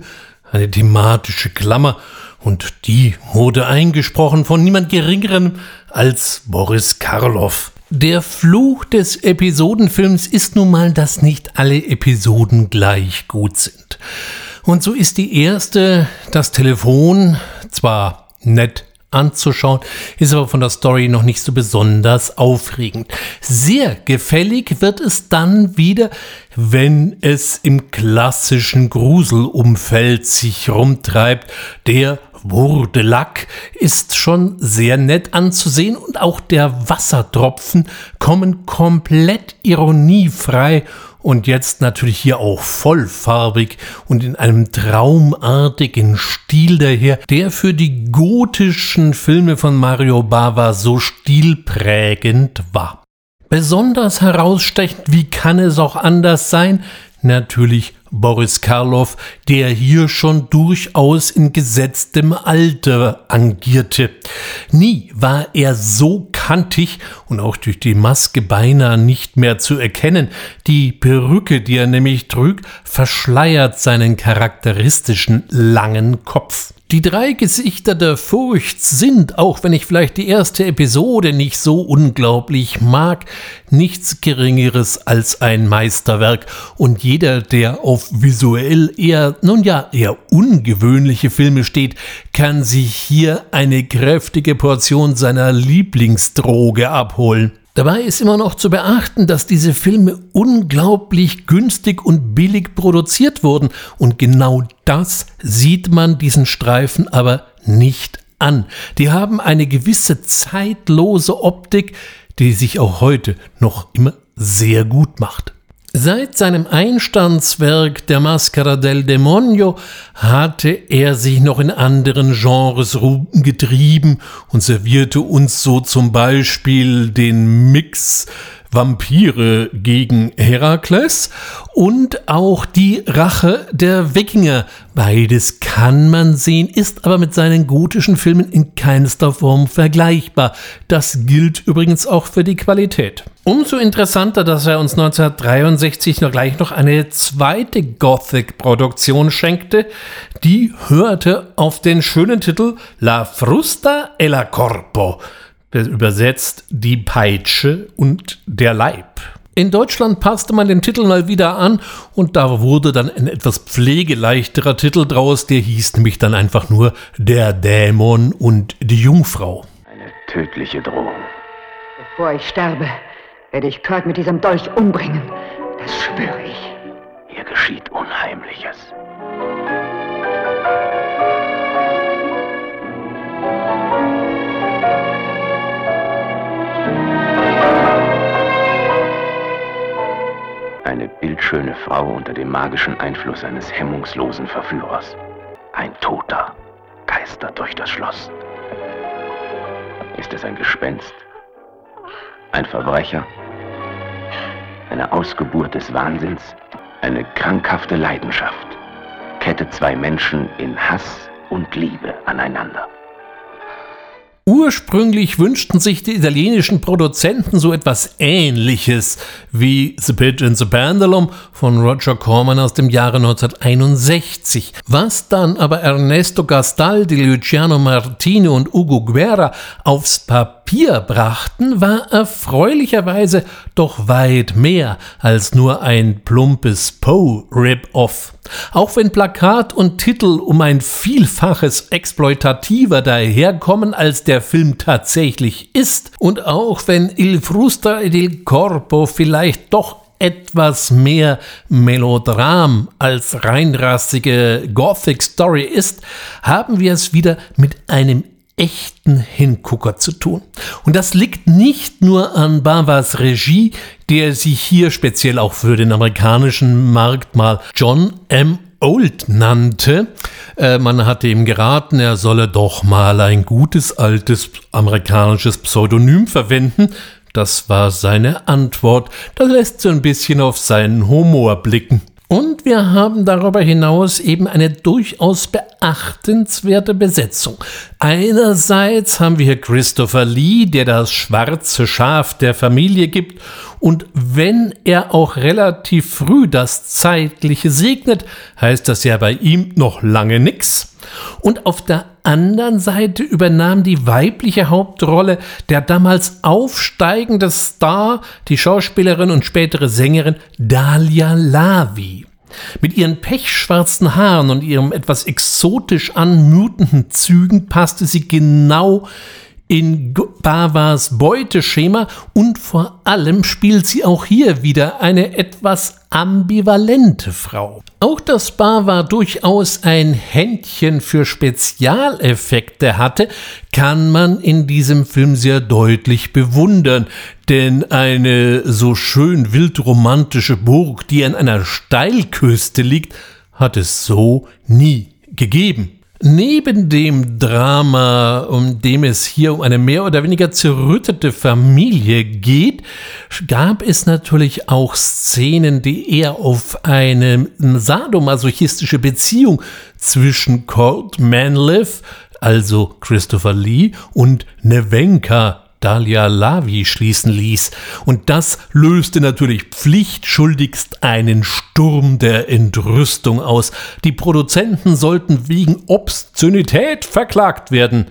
eine thematische Klammer und die wurde eingesprochen von niemand Geringerem als Boris Karloff. Der Fluch des Episodenfilms ist nun mal, dass nicht alle Episoden gleich gut sind. Und so ist die erste, das Telefon, zwar nett anzuschauen, ist aber von der Story noch nicht so besonders aufregend. Sehr gefällig wird es dann wieder, wenn es im klassischen Gruselumfeld sich rumtreibt. Der Wurdelack ist schon sehr nett anzusehen und auch der Wassertropfen kommen komplett ironiefrei und jetzt natürlich hier auch vollfarbig und in einem traumartigen Stil daher, der für die gotischen Filme von Mario Bava so stilprägend war. Besonders herausstechend, wie kann es auch anders sein, natürlich Boris Karloff, der hier schon durchaus in gesetztem Alter agierte. Nie war er so kantig und auch durch die Maske beinahe nicht mehr zu erkennen. Die Perücke, die er nämlich trug, verschleiert seinen charakteristischen langen Kopf. Die drei Gesichter der Furcht sind, auch wenn ich vielleicht die erste Episode nicht so unglaublich mag, nichts Geringeres als ein Meisterwerk und jeder, der auf visuell eher, nun ja, eher ungewöhnliche Filme steht, kann sich hier eine kräftige Portion seiner Lieblingsdroge abholen. Dabei ist immer noch zu beachten, dass diese Filme unglaublich günstig und billig produziert wurden und genau das sieht man diesen Streifen aber nicht an. Die haben eine gewisse zeitlose Optik, die sich auch heute noch immer sehr gut macht. Seit seinem Einstandswerk Der Maschera del Demonio hatte er sich noch in anderen Genres getrieben und servierte uns so zum Beispiel den Mix Vampire gegen Herakles und auch die Rache der Wikinger. Beides kann man sehen, ist aber mit seinen gotischen Filmen in keinster Form vergleichbar. Das gilt übrigens auch für die Qualität. Umso interessanter, dass er uns 1963 noch gleich noch eine zweite Gothic-Produktion schenkte. Die hörte auf den schönen Titel La Frusta e la Corpo übersetzt die Peitsche und der Leib. In Deutschland passte man den Titel mal wieder an und da wurde dann ein etwas pflegeleichterer Titel draus, der hieß nämlich dann einfach nur Der Dämon und die Jungfrau. Eine tödliche Drohung. Bevor ich sterbe, werde ich Kurt mit diesem Dolch umbringen. Das schwöre ich. Hier geschieht Unheimliches. Eine bildschöne Frau unter dem magischen Einfluss eines hemmungslosen Verführers. Ein Toter geistert durch das Schloss. Ist es ein Gespenst? Ein Verbrecher? Eine Ausgeburt des Wahnsinns? Eine krankhafte Leidenschaft kettet zwei Menschen in Hass und Liebe aneinander. Ursprünglich wünschten sich die italienischen Produzenten so etwas ähnliches wie The Pitch and the Pendulum von Roger Corman aus dem Jahre 1961. Was dann aber Ernesto Gastaldi, Luciano Martini und Ugo Guerra aufs Papier brachten, war erfreulicherweise doch weit mehr als nur ein plumpes Poe-Rip-Off. Auch wenn Plakat und Titel um ein Vielfaches exploitativer daherkommen, als der Film tatsächlich ist, und auch wenn Il Frusta ed il Corpo vielleicht doch etwas mehr Melodram als reinrassige Gothic Story ist, haben wir es wieder mit einem echten Hingucker zu tun. Und das liegt nicht nur an Bavas Regie, der sich hier speziell auch für den amerikanischen Markt mal John M. Old nannte. Äh, man hatte ihm geraten, er solle doch mal ein gutes altes amerikanisches Pseudonym verwenden. Das war seine Antwort. Das lässt so ein bisschen auf seinen Humor blicken. Und wir haben darüber hinaus eben eine durchaus beachtenswerte Besetzung. Einerseits haben wir hier Christopher Lee, der das schwarze Schaf der Familie gibt und wenn er auch relativ früh das Zeitliche segnet, heißt das ja bei ihm noch lange nix. Und auf der anderen Seite übernahm die weibliche Hauptrolle der damals aufsteigende Star, die Schauspielerin und spätere Sängerin Dalia Lavi. Mit ihren pechschwarzen Haaren und ihrem etwas exotisch anmutenden Zügen passte sie genau in Bavas Beuteschema und vor allem spielt sie auch hier wieder eine etwas ambivalente Frau. Auch dass Bava durchaus ein Händchen für Spezialeffekte hatte, kann man in diesem Film sehr deutlich bewundern, denn eine so schön wildromantische Burg, die an einer Steilküste liegt, hat es so nie gegeben. Neben dem Drama, um dem es hier um eine mehr oder weniger zerrüttete Familie geht, gab es natürlich auch Szenen, die eher auf eine sadomasochistische Beziehung zwischen Colt Manliff, also Christopher Lee, und Nevenka Dalia Lavi schließen ließ. Und das löste natürlich pflichtschuldigst einen Sturm der Entrüstung aus. Die Produzenten sollten wegen Obszönität verklagt werden.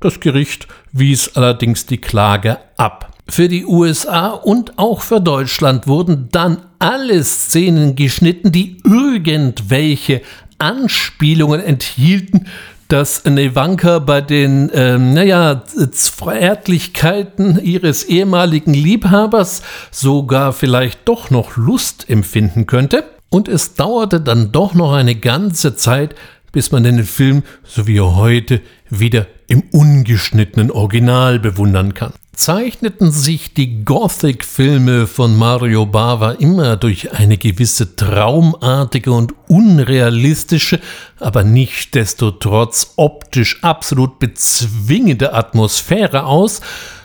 Das Gericht wies allerdings die Klage ab. Für die USA und auch für Deutschland wurden dann alle Szenen geschnitten, die irgendwelche Anspielungen enthielten dass Nevanka bei den, ähm, naja, Zärtlichkeiten ihres ehemaligen Liebhabers sogar vielleicht doch noch Lust empfinden könnte. Und es dauerte dann doch noch eine ganze Zeit, bis man den Film, so wie er heute, wieder im ungeschnittenen Original bewundern kann zeichneten sich die Gothic-Filme von Mario Bava immer durch eine gewisse traumartige und unrealistische, aber nichtdestotrotz optisch absolut bezwingende Atmosphäre aus,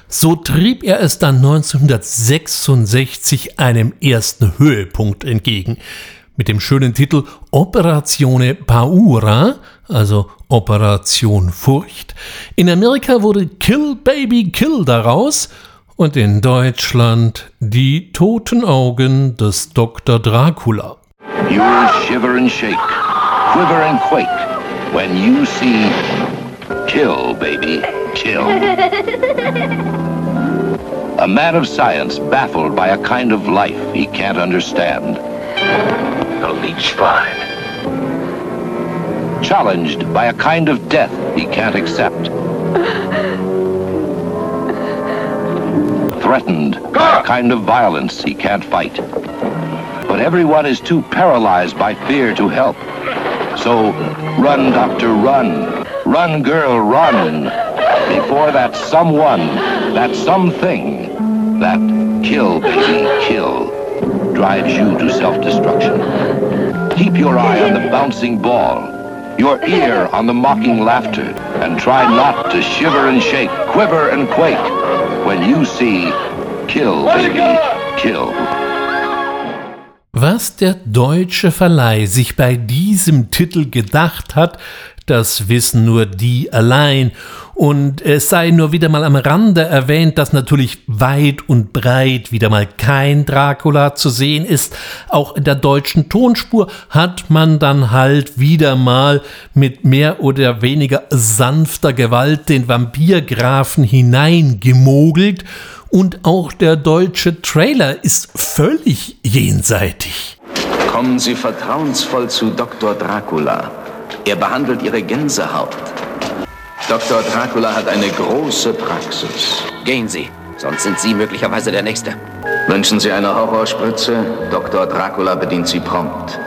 So trieb er es dann 1966 einem ersten Höhepunkt entgegen. Mit dem schönen Titel Operazione Paura, also Operation Furcht. In Amerika wurde Kill Baby Kill daraus und in Deutschland Die toten Augen des Dr. Dracula. You shiver and shake, quiver and quake when you see Kill, baby, kill. A man of science baffled by a kind of life he can't understand. The leech spine. Challenged by a kind of death he can't accept. Threatened by a kind of violence he can't fight. But everyone is too paralyzed by fear to help. So run, doctor, run. Run, girl, run. Before that someone, that something, that kill, baby, kill, drives you to self-destruction. Keep your eye on the bouncing ball, your ear on the mocking laughter, and try not to shiver and shake, quiver and quake when you see kill, baby, kill. Was der deutsche Verleih sich bei diesem Titel gedacht hat, das wissen nur die allein. Und es sei nur wieder mal am Rande erwähnt, dass natürlich weit und breit wieder mal kein Dracula zu sehen ist. Auch in der deutschen Tonspur hat man dann halt wieder mal mit mehr oder weniger sanfter Gewalt den Vampirgrafen hineingemogelt. Und auch der deutsche Trailer ist völlig jenseitig. Kommen Sie vertrauensvoll zu Dr. Dracula. Er behandelt Ihre Gänsehaut. Dr. Dracula hat eine große Praxis. Gehen Sie, sonst sind Sie möglicherweise der Nächste. Wünschen Sie eine Horrorspritze? Dr. Dracula bedient Sie prompt.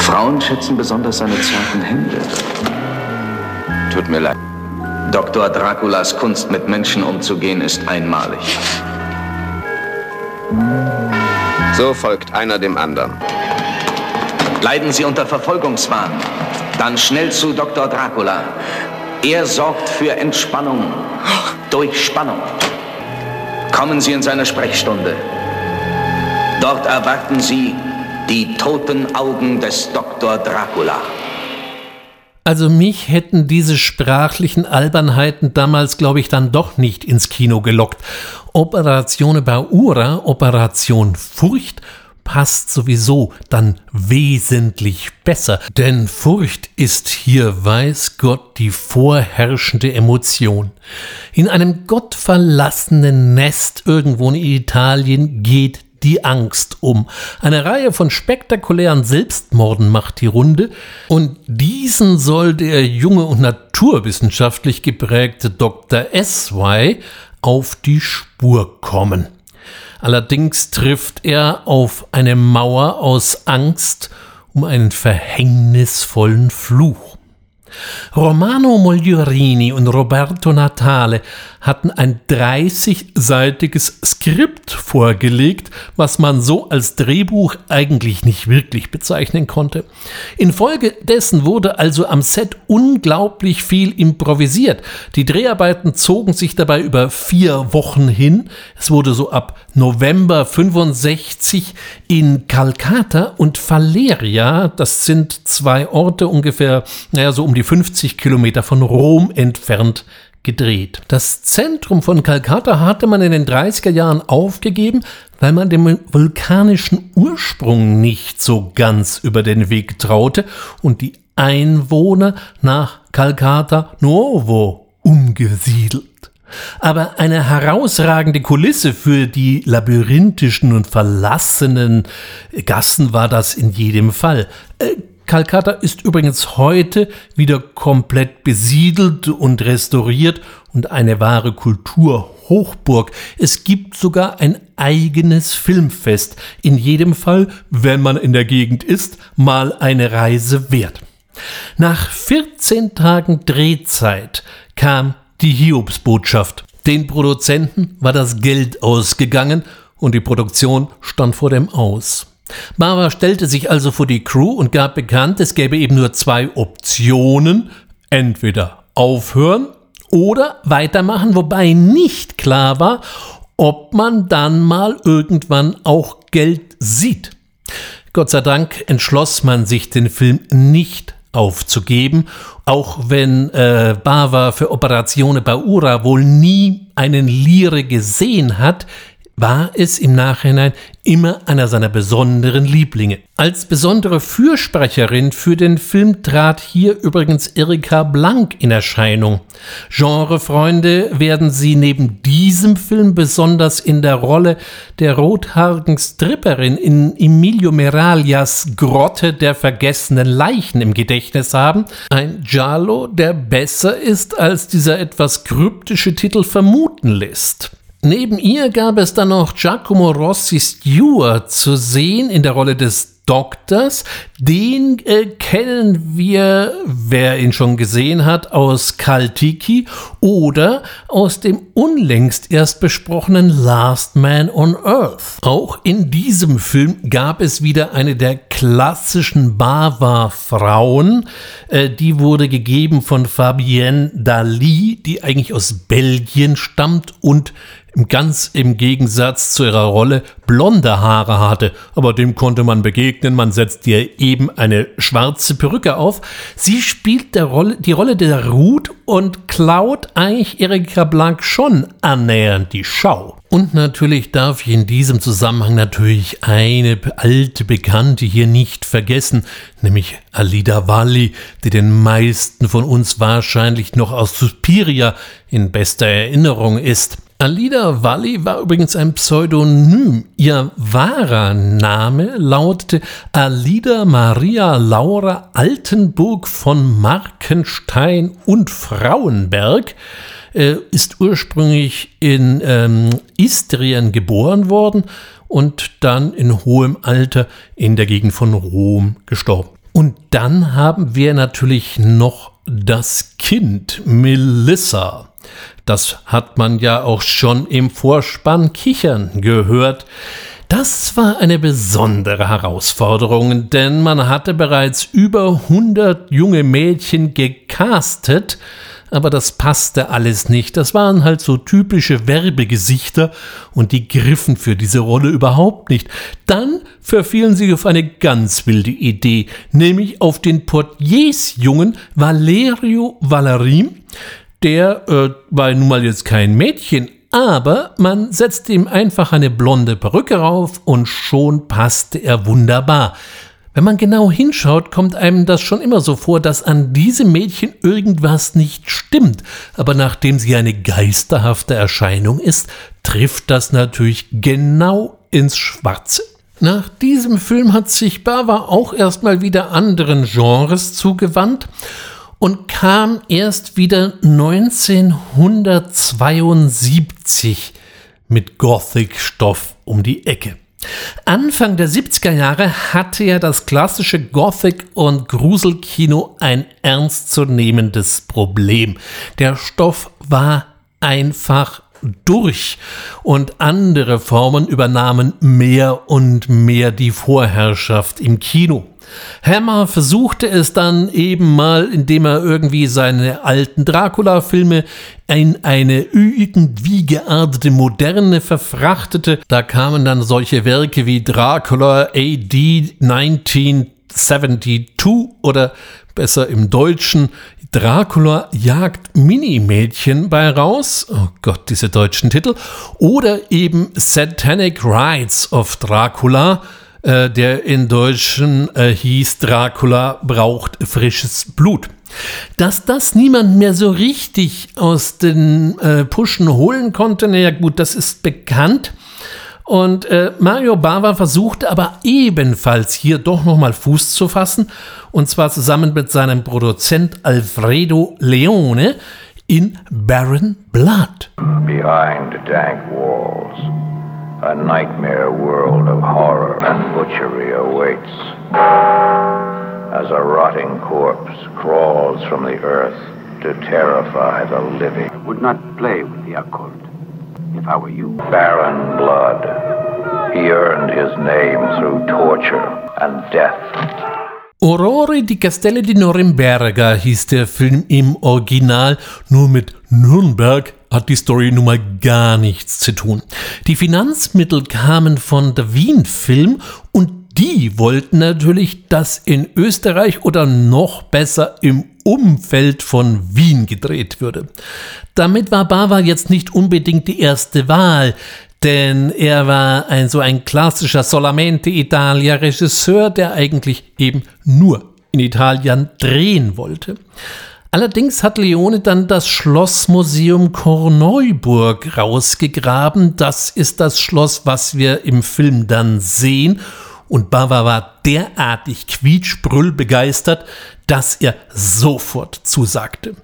Frauen schätzen besonders seine zarten Hände. Tut mir leid. Dr. Draculas Kunst, mit Menschen umzugehen, ist einmalig. So folgt einer dem anderen. Leiden Sie unter Verfolgungswahn? Dann schnell zu Dr. Dracula. Er sorgt für Entspannung durch Spannung. Kommen Sie in seine Sprechstunde. Dort erwarten Sie die toten Augen des Dr. Dracula. Also mich hätten diese sprachlichen Albernheiten damals, glaube ich, dann doch nicht ins Kino gelockt. Operation Baura, Operation Furcht passt sowieso dann wesentlich besser, denn Furcht ist hier, weiß Gott, die vorherrschende Emotion. In einem gottverlassenen Nest irgendwo in Italien geht die Angst um. Eine Reihe von spektakulären Selbstmorden macht die Runde und diesen soll der junge und naturwissenschaftlich geprägte Dr. S.Y. auf die Spur kommen. Allerdings trifft er auf eine Mauer aus Angst um einen verhängnisvollen Fluch. Romano Mogliorini und Roberto Natale hatten ein 30-seitiges Skript vorgelegt, was man so als Drehbuch eigentlich nicht wirklich bezeichnen konnte. Infolgedessen wurde also am Set unglaublich viel improvisiert. Die Dreharbeiten zogen sich dabei über vier Wochen hin. Es wurde so ab November 65 in Calcata und Valeria, das sind zwei Orte ungefähr, naja, so um die 50 Kilometer von Rom entfernt, gedreht. Das Zentrum von Calcutta hatte man in den 30er Jahren aufgegeben, weil man dem vulkanischen Ursprung nicht so ganz über den Weg traute und die Einwohner nach Calcutta Nuovo umgesiedelt. Aber eine herausragende Kulisse für die labyrinthischen und verlassenen Gassen war das in jedem Fall. Kalkata ist übrigens heute wieder komplett besiedelt und restauriert und eine wahre Kulturhochburg. Es gibt sogar ein eigenes Filmfest. In jedem Fall, wenn man in der Gegend ist, mal eine Reise wert. Nach 14 Tagen Drehzeit kam die Hiobsbotschaft. Den Produzenten war das Geld ausgegangen und die Produktion stand vor dem Aus. Mara stellte sich also vor die Crew und gab bekannt, es gäbe eben nur zwei Optionen, entweder aufhören oder weitermachen, wobei nicht klar war, ob man dann mal irgendwann auch Geld sieht. Gott sei Dank entschloss man sich, den Film nicht aufzugeben, auch wenn äh, Bava für Operazione Baura wohl nie einen Lire gesehen hat, war es im Nachhinein immer einer seiner besonderen Lieblinge. Als besondere Fürsprecherin für den Film trat hier übrigens Erika Blank in Erscheinung. Genrefreunde werden sie neben diesem Film besonders in der Rolle der rothaarigen Stripperin in Emilio Meraglias Grotte der vergessenen Leichen im Gedächtnis haben. Ein Giallo, der besser ist, als dieser etwas kryptische Titel vermuten lässt. Neben ihr gab es dann noch Giacomo Rossi Stewart zu sehen in der Rolle des Doktors. Den äh, kennen wir, wer ihn schon gesehen hat, aus Kaltiki oder aus dem unlängst erst besprochenen Last Man on Earth. Auch in diesem Film gab es wieder eine der klassischen Bava-Frauen. Äh, die wurde gegeben von Fabienne Dali, die eigentlich aus Belgien stammt und ganz im Gegensatz zu ihrer Rolle blonde Haare hatte, aber dem konnte man begegnen, man setzt ihr eben eine schwarze Perücke auf. Sie spielt Rolle, die Rolle der Ruth und klaut eigentlich Erika Blank schon annähernd die Schau. Und natürlich darf ich in diesem Zusammenhang natürlich eine alte Bekannte hier nicht vergessen, nämlich Alida Valli, die den meisten von uns wahrscheinlich noch aus Suspiria in bester Erinnerung ist. Alida Valli war übrigens ein Pseudonym. Ihr wahrer Name lautete Alida Maria Laura Altenburg von Markenstein und Frauenberg, äh, ist ursprünglich in ähm, Istrien geboren worden und dann in hohem Alter in der Gegend von Rom gestorben. Und dann haben wir natürlich noch das Kind Melissa. Das hat man ja auch schon im Vorspann kichern gehört. Das war eine besondere Herausforderung, denn man hatte bereits über 100 junge Mädchen gecastet, aber das passte alles nicht. Das waren halt so typische Werbegesichter und die griffen für diese Rolle überhaupt nicht. Dann verfielen sie auf eine ganz wilde Idee, nämlich auf den Portiersjungen Valerio Valerim, der äh, war nun mal jetzt kein Mädchen, aber man setzte ihm einfach eine blonde Perücke rauf und schon passte er wunderbar. Wenn man genau hinschaut, kommt einem das schon immer so vor, dass an diesem Mädchen irgendwas nicht stimmt. Aber nachdem sie eine geisterhafte Erscheinung ist, trifft das natürlich genau ins Schwarze. Nach diesem Film hat sich Bava auch erstmal wieder anderen Genres zugewandt und kam erst wieder 1972 mit Gothic-Stoff um die Ecke. Anfang der 70er Jahre hatte ja das klassische Gothic- und Gruselkino ein ernstzunehmendes Problem. Der Stoff war einfach durch und andere Formen übernahmen mehr und mehr die Vorherrschaft im Kino. Hammer versuchte es dann eben mal, indem er irgendwie seine alten Dracula-Filme in eine irgendwie geartete Moderne verfrachtete. Da kamen dann solche Werke wie Dracula AD 1972 oder besser im Deutschen Dracula jagt Minimädchen bei raus. Oh Gott, diese deutschen Titel. Oder eben Satanic Rites of Dracula äh, der in Deutschen äh, hieß Dracula braucht frisches Blut. Dass das niemand mehr so richtig aus den äh, Puschen holen konnte, naja gut, das ist bekannt. Und äh, Mario Bava versuchte aber ebenfalls hier doch nochmal Fuß zu fassen, und zwar zusammen mit seinem Produzent Alfredo Leone in Baron Blood. Behind dank walls. A nightmare world of horror and butchery awaits. As a rotting corpse crawls from the earth to terrify the living. I would not play with the occult if I were you. Baron Blood. He earned his name through torture and death. Aurore di Castelli di Norimberga hieß der Film im Original, nur mit Nürnberg hat die Story nun mal gar nichts zu tun. Die Finanzmittel kamen von der Wien Film und die wollten natürlich, dass in Österreich oder noch besser im Umfeld von Wien gedreht würde. Damit war Bava jetzt nicht unbedingt die erste Wahl, denn er war ein so ein klassischer Solamente Italia Regisseur, der eigentlich eben nur in Italien drehen wollte. Allerdings hat Leone dann das Schlossmuseum Korneuburg rausgegraben. Das ist das Schloss, was wir im Film dann sehen. Und Bava war derartig quietschbrüll begeistert, dass er sofort zusagte.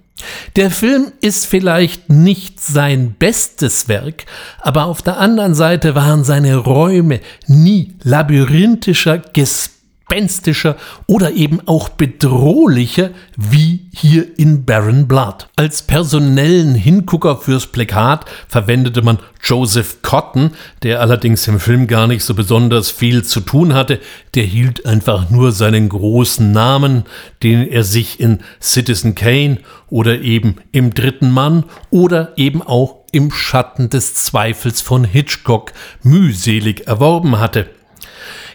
Der Film ist vielleicht nicht sein bestes Werk, aber auf der anderen Seite waren seine Räume nie labyrinthischer, gesprächig gespenstischer oder eben auch bedrohlicher wie hier in Baron Blood. Als personellen Hingucker fürs Plakat verwendete man Joseph Cotton, der allerdings im Film gar nicht so besonders viel zu tun hatte. Der hielt einfach nur seinen großen Namen, den er sich in Citizen Kane oder eben im Dritten Mann oder eben auch im Schatten des Zweifels von Hitchcock mühselig erworben hatte.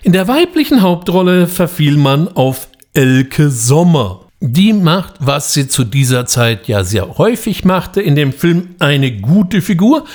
In der weiblichen Hauptrolle verfiel man auf Elke Sommer. Die macht, was sie zu dieser Zeit ja sehr häufig machte, in dem Film eine gute Figur,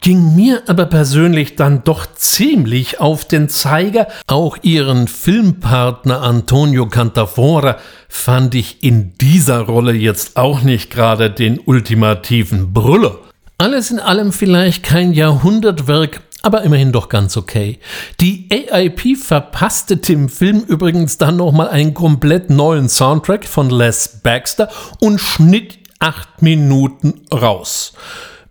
ging mir aber persönlich dann doch ziemlich auf den Zeiger. Auch ihren Filmpartner Antonio Cantafora fand ich in dieser Rolle jetzt auch nicht gerade den ultimativen Brüller. Alles in allem vielleicht kein Jahrhundertwerk, aber immerhin doch ganz okay. Die AIP verpasste dem Film übrigens dann nochmal einen komplett neuen Soundtrack von Les Baxter und schnitt acht Minuten raus.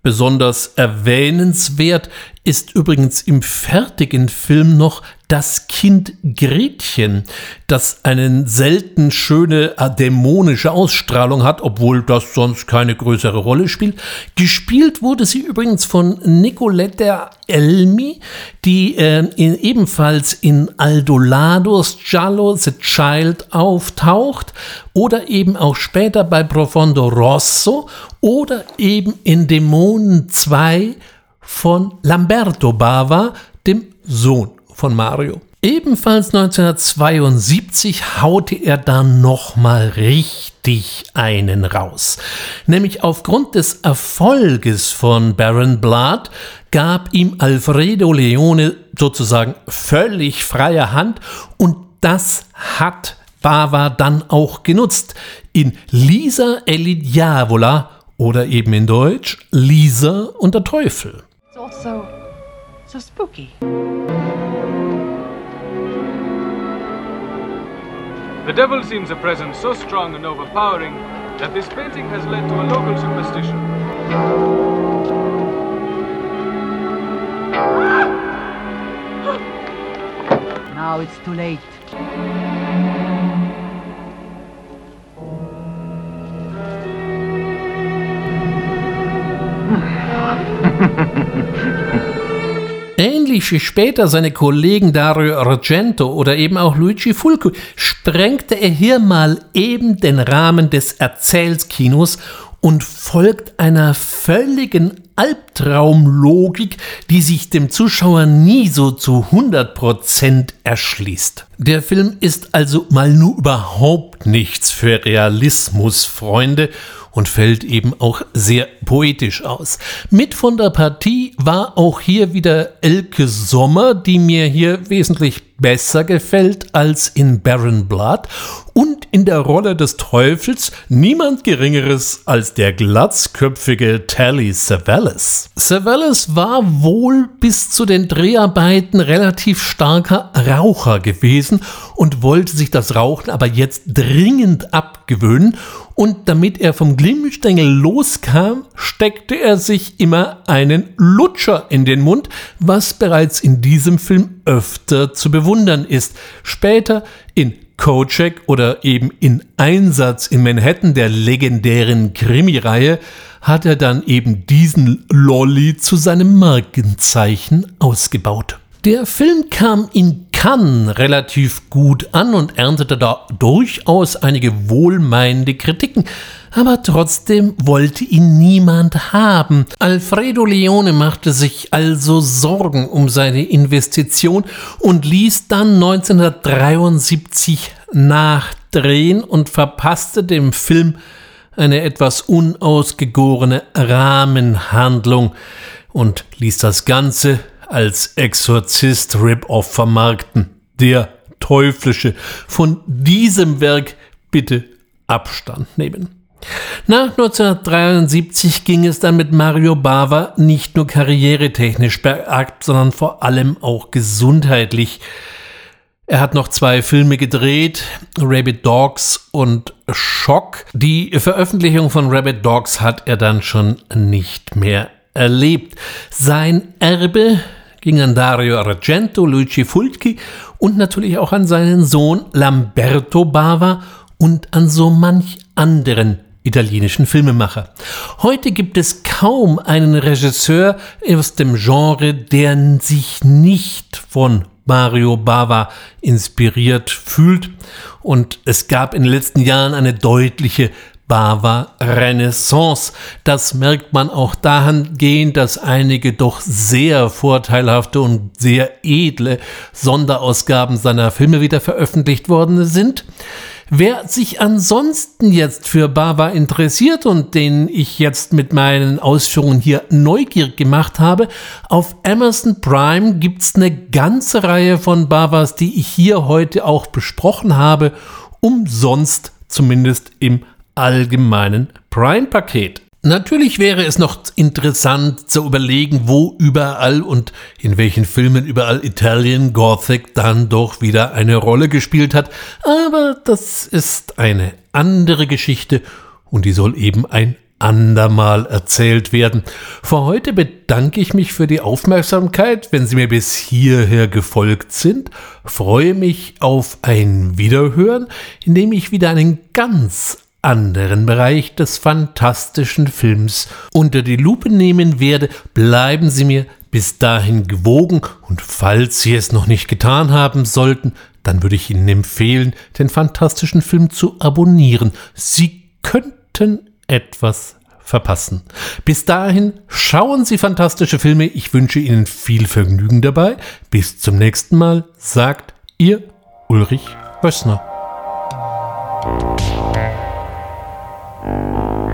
Besonders erwähnenswert ist übrigens im fertigen Film noch das Kind Gretchen, das eine selten schöne äh, dämonische Ausstrahlung hat, obwohl das sonst keine größere Rolle spielt. Gespielt wurde sie übrigens von Nicoletta Elmi, die äh, in, ebenfalls in Aldolados Giallo The Child auftaucht oder eben auch später bei Profondo Rosso oder eben in Dämonen 2 von Lamberto Bava, dem Sohn von Mario. Ebenfalls 1972 haute er dann nochmal richtig einen raus. Nämlich aufgrund des Erfolges von Baron Blood gab ihm Alfredo Leone sozusagen völlig freie Hand und das hat Bava dann auch genutzt in Lisa e il Diavola oder eben in Deutsch Lisa und der Teufel. It's also so spooky. The devil seems a presence so strong and overpowering that this painting has led to a local superstition. Now it's too late. Ähnlich wie später seine Kollegen Dario Argento oder eben auch Luigi Fulco sprengte er hier mal eben den Rahmen des Erzählskinos und folgt einer völligen Albtraumlogik, die sich dem Zuschauer nie so zu 100% erschließt. Der Film ist also mal nur überhaupt nichts für Realismus, Freunde, und fällt eben auch sehr poetisch aus. Mit von der Partie war auch hier wieder Elke Sommer, die mir hier wesentlich besser gefällt als in Baron Blood und in der Rolle des Teufels niemand Geringeres als der glatzköpfige Tally Savalas. Savalas war wohl bis zu den Dreharbeiten relativ starker Raucher gewesen und wollte sich das Rauchen aber jetzt dringend abgewöhnen und damit er vom Glimmstängel loskam, steckte er sich immer einen Lutscher in den Mund, was bereits in diesem Film öfter zu bewundern ist. Später in Kojak oder eben in Einsatz in Manhattan der legendären Krimireihe hat er dann eben diesen Lolly zu seinem Markenzeichen ausgebaut. Der Film kam in Cannes relativ gut an und erntete da durchaus einige wohlmeinende Kritiken, aber trotzdem wollte ihn niemand haben. Alfredo Leone machte sich also Sorgen um seine Investition und ließ dann 1973 nachdrehen und verpasste dem Film eine etwas unausgegorene Rahmenhandlung und ließ das Ganze als Exorzist Rip-Off vermarkten. Der teuflische. Von diesem Werk bitte Abstand nehmen. Nach 1973 ging es dann mit Mario Bava nicht nur karrieretechnisch bergab, sondern vor allem auch gesundheitlich. Er hat noch zwei Filme gedreht, Rabbit Dogs und Schock. Die Veröffentlichung von Rabbit Dogs hat er dann schon nicht mehr erlebt. Sein Erbe ging an Dario Argento, Luigi Fulci und natürlich auch an seinen Sohn Lamberto Bava und an so manch anderen italienischen Filmemacher. Heute gibt es kaum einen Regisseur aus dem Genre, der sich nicht von Mario Bava inspiriert fühlt. Und es gab in den letzten Jahren eine deutliche Bava Renaissance. Das merkt man auch dahingehend, dass einige doch sehr vorteilhafte und sehr edle Sonderausgaben seiner Filme wieder veröffentlicht worden sind. Wer sich ansonsten jetzt für Bava interessiert und den ich jetzt mit meinen Ausführungen hier neugierig gemacht habe, auf Amazon Prime gibt es eine ganze Reihe von Bavas, die ich hier heute auch besprochen habe, umsonst zumindest im allgemeinen Prime-Paket. Natürlich wäre es noch interessant zu überlegen, wo überall und in welchen Filmen überall Italian Gothic dann doch wieder eine Rolle gespielt hat, aber das ist eine andere Geschichte und die soll eben ein andermal erzählt werden. Für heute bedanke ich mich für die Aufmerksamkeit, wenn Sie mir bis hierher gefolgt sind, freue mich auf ein Wiederhören, indem ich wieder einen ganz anderen Bereich des fantastischen Films unter die Lupe nehmen werde, bleiben Sie mir bis dahin gewogen und falls Sie es noch nicht getan haben sollten, dann würde ich Ihnen empfehlen, den fantastischen Film zu abonnieren. Sie könnten etwas verpassen. Bis dahin schauen Sie fantastische Filme. Ich wünsche Ihnen viel Vergnügen dabei. Bis zum nächsten Mal, sagt Ihr Ulrich Wössner. Thank you.